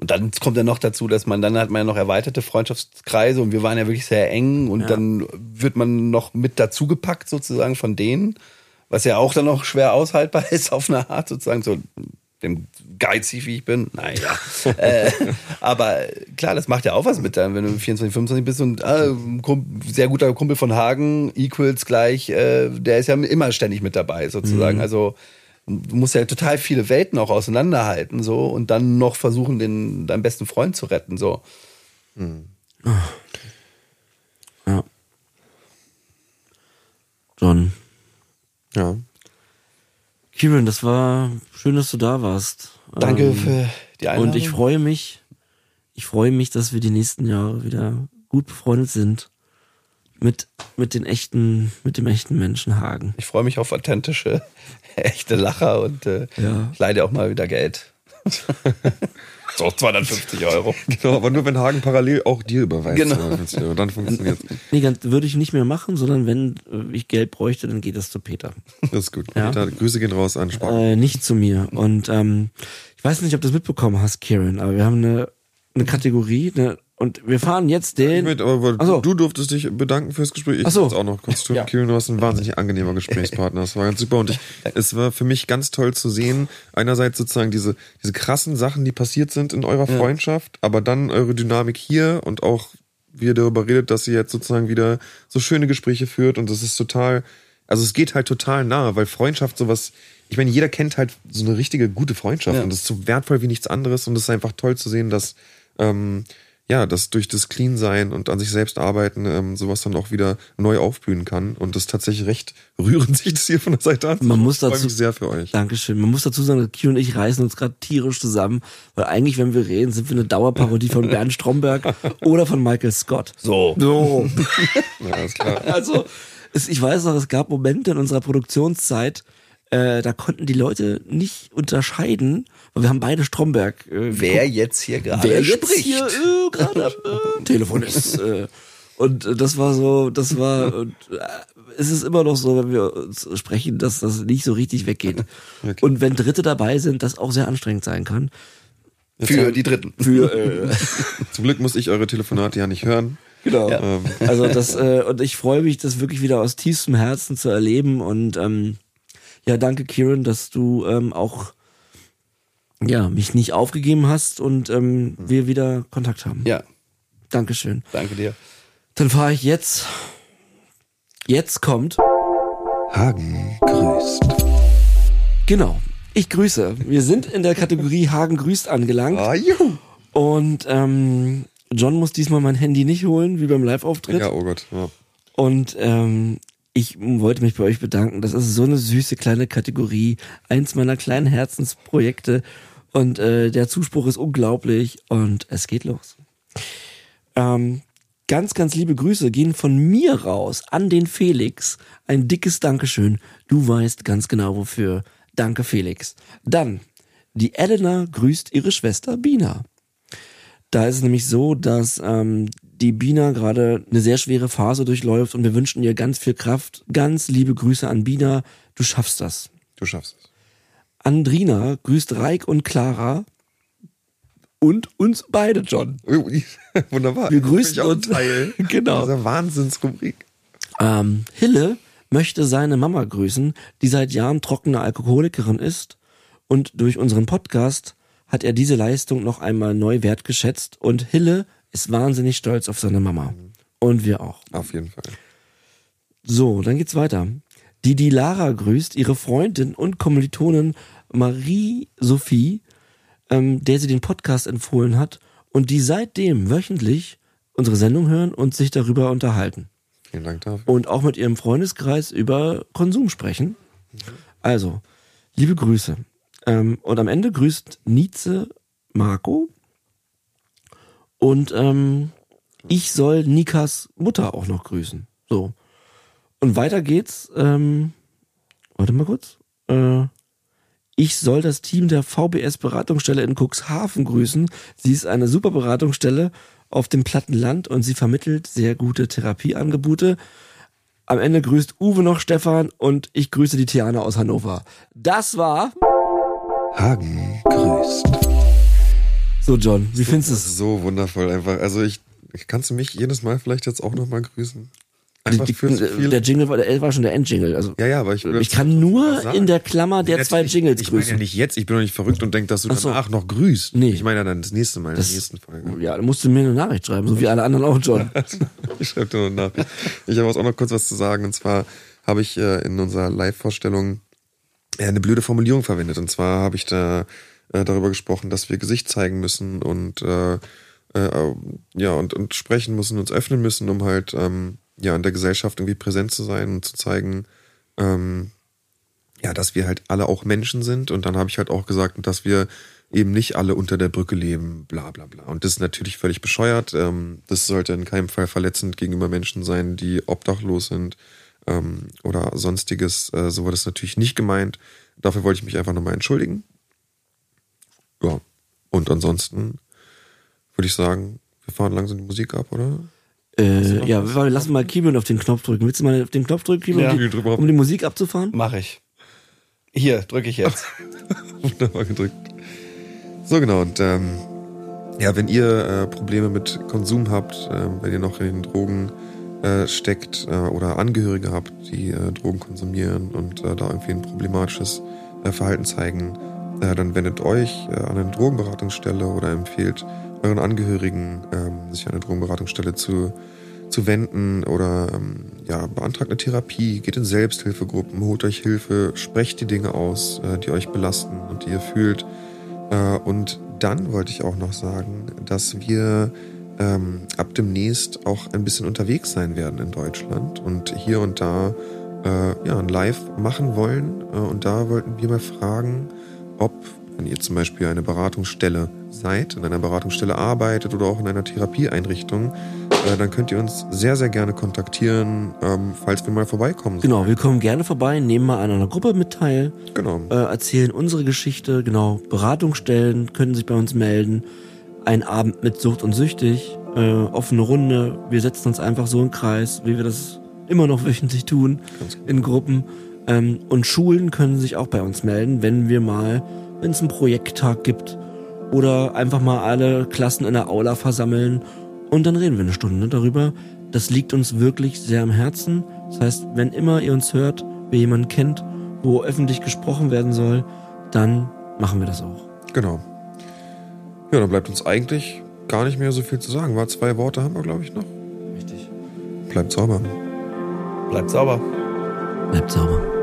Und dann kommt ja noch dazu, dass man dann hat man ja noch erweiterte Freundschaftskreise und wir waren ja wirklich sehr eng und dann wird man noch mit dazugepackt sozusagen von denen, was ja auch dann noch schwer aushaltbar ist auf eine Art sozusagen so dem geizig wie ich bin. Naja. äh, aber klar, das macht ja auch was mit dann, wenn du 24, 25 bist und äh, sehr guter Kumpel von Hagen, Equals gleich, äh, der ist ja immer ständig mit dabei sozusagen. Also du musst ja total viele Welten auch auseinanderhalten so und dann noch versuchen, den deinen besten Freund zu retten so. Ja. John. ja. Kieran, das war schön, dass du da warst. Danke Ähm, für die Einladung. Und ich freue mich, ich freue mich, dass wir die nächsten Jahre wieder gut befreundet sind. Mit, mit den echten, mit dem echten Menschen Hagen. Ich freue mich auf authentische, echte Lacher und äh, Ja. ich leide auch mal wieder Geld. so 250 Euro. Genau, aber nur wenn Hagen parallel auch dir überweist. Genau. 250 Euro, Dann funktioniert Nee, ganz, würde ich nicht mehr machen, sondern wenn äh, ich Geld bräuchte, dann geht das zu Peter. Das ist gut. Ja. Peter, Grüße gehen raus an Spar. Äh, nicht zu mir. Und ähm, ich weiß nicht, ob du das mitbekommen hast, Kieran, aber wir haben eine, eine Kategorie, eine, und wir fahren jetzt den. möchte, aber so. du durftest dich bedanken fürs Gespräch. Ich Ach so. muss auch noch kurz tun. Ja. Kieran, du warst ein wahnsinnig angenehmer Gesprächspartner. Das war ganz super. Und ich, es war für mich ganz toll zu sehen, einerseits sozusagen diese, diese krassen Sachen, die passiert sind in eurer Freundschaft, aber dann eure Dynamik hier und auch, wie ihr darüber redet, dass ihr jetzt sozusagen wieder so schöne Gespräche führt und das ist total, also es geht halt total nahe, weil Freundschaft sowas, ich meine, jeder kennt halt so eine richtige gute Freundschaft Ja. und das ist so wertvoll wie nichts anderes und es ist einfach toll zu sehen, dass, ähm, ja, dass durch das Clean sein und an sich selbst arbeiten ähm, sowas dann auch wieder neu aufblühen kann. Und das ist tatsächlich recht rührend, sich das hier von der Seite an. Man muss dazu- mich sehr für euch. Dankeschön. Man muss dazu sagen, Kio und ich reißen uns gerade tierisch zusammen, weil eigentlich, wenn wir reden, sind wir eine Dauerparodie von Bernd Stromberg oder von Michael Scott. So. So. Ja, ist klar. Also, es, ich weiß noch, es gab Momente in unserer Produktionszeit, äh, da konnten die Leute nicht unterscheiden, weil wir haben beide Stromberg. Äh, Wer jetzt hier gerade wer jetzt spricht. hier äh, gerade am äh, Telefon ist. Äh, Und äh, das war so, das war, und, äh, es ist immer noch so, wenn wir uns sprechen, dass das nicht so richtig weggeht. Okay. Und wenn Dritte dabei sind, das auch sehr anstrengend sein kann. Für die Dritten. Für, äh, Zum Glück muss ich eure Telefonate ja nicht hören. genau. Ähm, Also das, äh, und ich freue mich, das wirklich wieder aus tiefstem Herzen zu erleben. Und ähm, ja, danke, Kieran, dass du ähm, auch ja, mich nicht aufgegeben hast und ähm, wir wieder Kontakt haben. Ja, Dankeschön. danke dir. Dann fahre ich jetzt. Jetzt kommt. Hagen grüßt. Genau. Ich grüße. Wir sind in der Kategorie Hagen grüßt angelangt. Ah, juhu. Und ähm, John muss diesmal mein Handy nicht holen, wie beim Live-Auftritt. Ja, oh Gott. Ja. Und ähm, ich wollte mich bei euch bedanken. Das ist so eine süße kleine Kategorie. Eins meiner kleinen Herzensprojekte. Und äh, der Zuspruch ist unglaublich. Und es geht los. Ähm, ganz, ganz liebe Grüße gehen von mir raus an den Felix. Ein dickes Dankeschön. Du weißt ganz genau wofür. Danke, Felix. Dann, die Elena grüßt ihre Schwester Bina. Da ist es nämlich so, dass ähm, die Bina gerade eine sehr schwere Phase durchläuft und wir wünschen ihr ganz viel Kraft. Ganz liebe Grüße an Bina. Du schaffst das. Du schaffst. Andrina grüßt Reik und Clara und uns beide, John. Wunderbar. Wir grüßen uns. Teil genau. dieser Wahnsinnsrubrik. Ähm, Hille möchte seine Mama grüßen, die seit Jahren trockene Alkoholikerin ist und durch unseren Podcast hat er diese Leistung noch einmal neu wertgeschätzt und Hille ist wahnsinnig stolz auf seine Mama. Und wir auch. Auf jeden Fall. So, dann geht's weiter. Die die Lara grüßt ihre Freundin und Kommilitonin Marie-Sophie, ähm, der sie den Podcast empfohlen hat und die seitdem wöchentlich unsere Sendung hören und sich darüber unterhalten. Vielen Dank dafür. und auch mit ihrem Freundeskreis über Konsum sprechen. Also, liebe Grüße. Ähm, und am Ende grüßt Nietzsche Marco. Und ähm, ich soll Nikas Mutter auch noch grüßen. So. Und weiter geht's. Ähm, warte mal kurz. Äh, ich soll das Team der VBS Beratungsstelle in Cuxhaven grüßen. Sie ist eine super Beratungsstelle auf dem platten Land und sie vermittelt sehr gute Therapieangebote. Am Ende grüßt Uwe noch Stefan und ich grüße die Tiana aus Hannover. Das war Hagen grüßt. so John. Wie findest du es? so wundervoll einfach. Also ich, kannst du mich jedes Mal vielleicht jetzt auch nochmal grüßen? Einfach Die- so die- viel. Der Jingle war, der war schon der Endjingle. Also ja, ja, aber ich, ich kann nur in der Klammer der zwei Jingles Ich meine ja grüßen. nicht jetzt, ich bin doch nicht verrückt und denke, dass du Ach so. danach noch grüßt. Nee. Ich meine ja dann das nächste Mal, in der nächsten Folge. Ja, da musst du mir eine Nachricht schreiben, so wie alle anderen auch, John. Ich schreibe dir noch nach. Ich habe auch noch kurz was zu sagen. Und zwar habe ich äh, in unserer Live-Vorstellung äh, eine blöde Formulierung verwendet. Und zwar habe ich da äh, darüber gesprochen, dass wir Gesicht zeigen müssen und äh, äh, ja und, und sprechen müssen, uns öffnen müssen, um halt ähm, ja in der Gesellschaft irgendwie präsent zu sein und zu zeigen, ähm, ja, dass wir halt alle auch Menschen sind. Und dann habe ich halt auch gesagt, dass wir eben nicht alle unter der Brücke leben, bla bla bla. Und das ist natürlich völlig bescheuert. Ähm, das sollte in keinem Fall verletzend gegenüber Menschen sein, die obdachlos sind ähm, oder sonstiges. Äh, so war das natürlich nicht gemeint. Dafür wollte ich mich einfach nochmal entschuldigen. Ja. Und ansonsten würde ich sagen, wir fahren langsam die Musik ab, oder? Äh, ja, wir lassen mal Keyboard auf den Knopf drücken. Willst du mal auf den Knopf drücken, Keyboard, Ja. um, die, um die Musik abzufahren? Mach ich. Hier, drücke ich jetzt. Wunderbar gedrückt. So genau, und ähm, ja, wenn ihr äh, Probleme mit Konsum habt, äh, wenn ihr noch in den Drogen äh, steckt äh, oder Angehörige habt, die äh, Drogen konsumieren und äh, da irgendwie ein problematisches äh, Verhalten zeigen, äh, dann wendet euch äh, an eine Drogenberatungsstelle oder empfehlt euren Angehörigen, ähm, sich an eine Drogenberatungsstelle zu, zu wenden oder ähm, ja, beantragt eine Therapie, geht in Selbsthilfegruppen, holt euch Hilfe, sprecht die Dinge aus, äh, die euch belasten und die ihr fühlt. Äh, und dann wollte ich auch noch sagen, dass wir ähm, ab demnächst auch ein bisschen unterwegs sein werden in Deutschland und hier und da äh, ja, ein Live machen wollen. Äh, und da wollten wir mal fragen, ob, wenn ihr zum Beispiel eine Beratungsstelle seid, in einer Beratungsstelle arbeitet oder auch in einer Therapieeinrichtung, äh, dann könnt ihr uns sehr, sehr gerne kontaktieren, ähm, falls wir mal vorbeikommen. Genau, wir kommen gerne vorbei, nehmen mal an einer Gruppe mit teil, Genau. äh, erzählen unsere Geschichte, genau, Beratungsstellen können sich bei uns melden, ein Abend mit Sucht und Süchtig, äh, offene Runde. Wir setzen uns einfach so im Kreis, wie wir das immer noch wöchentlich tun, in Gruppen. Ähm, und Schulen können sich auch bei uns melden, wenn wir mal, wenn es einen Projekttag gibt oder einfach mal alle Klassen in der Aula versammeln und dann reden wir eine Stunde darüber. Das liegt uns wirklich sehr am Herzen. Das heißt, wenn immer ihr uns hört, wer jemanden kennt, wo öffentlich gesprochen werden soll, dann machen wir das auch. Genau. Ja, dann bleibt uns eigentlich gar nicht mehr so viel zu sagen. War zwei Worte haben wir, glaube ich, noch. Richtig. Bleibt sauber. Bleibt sauber. Bleibt sauber.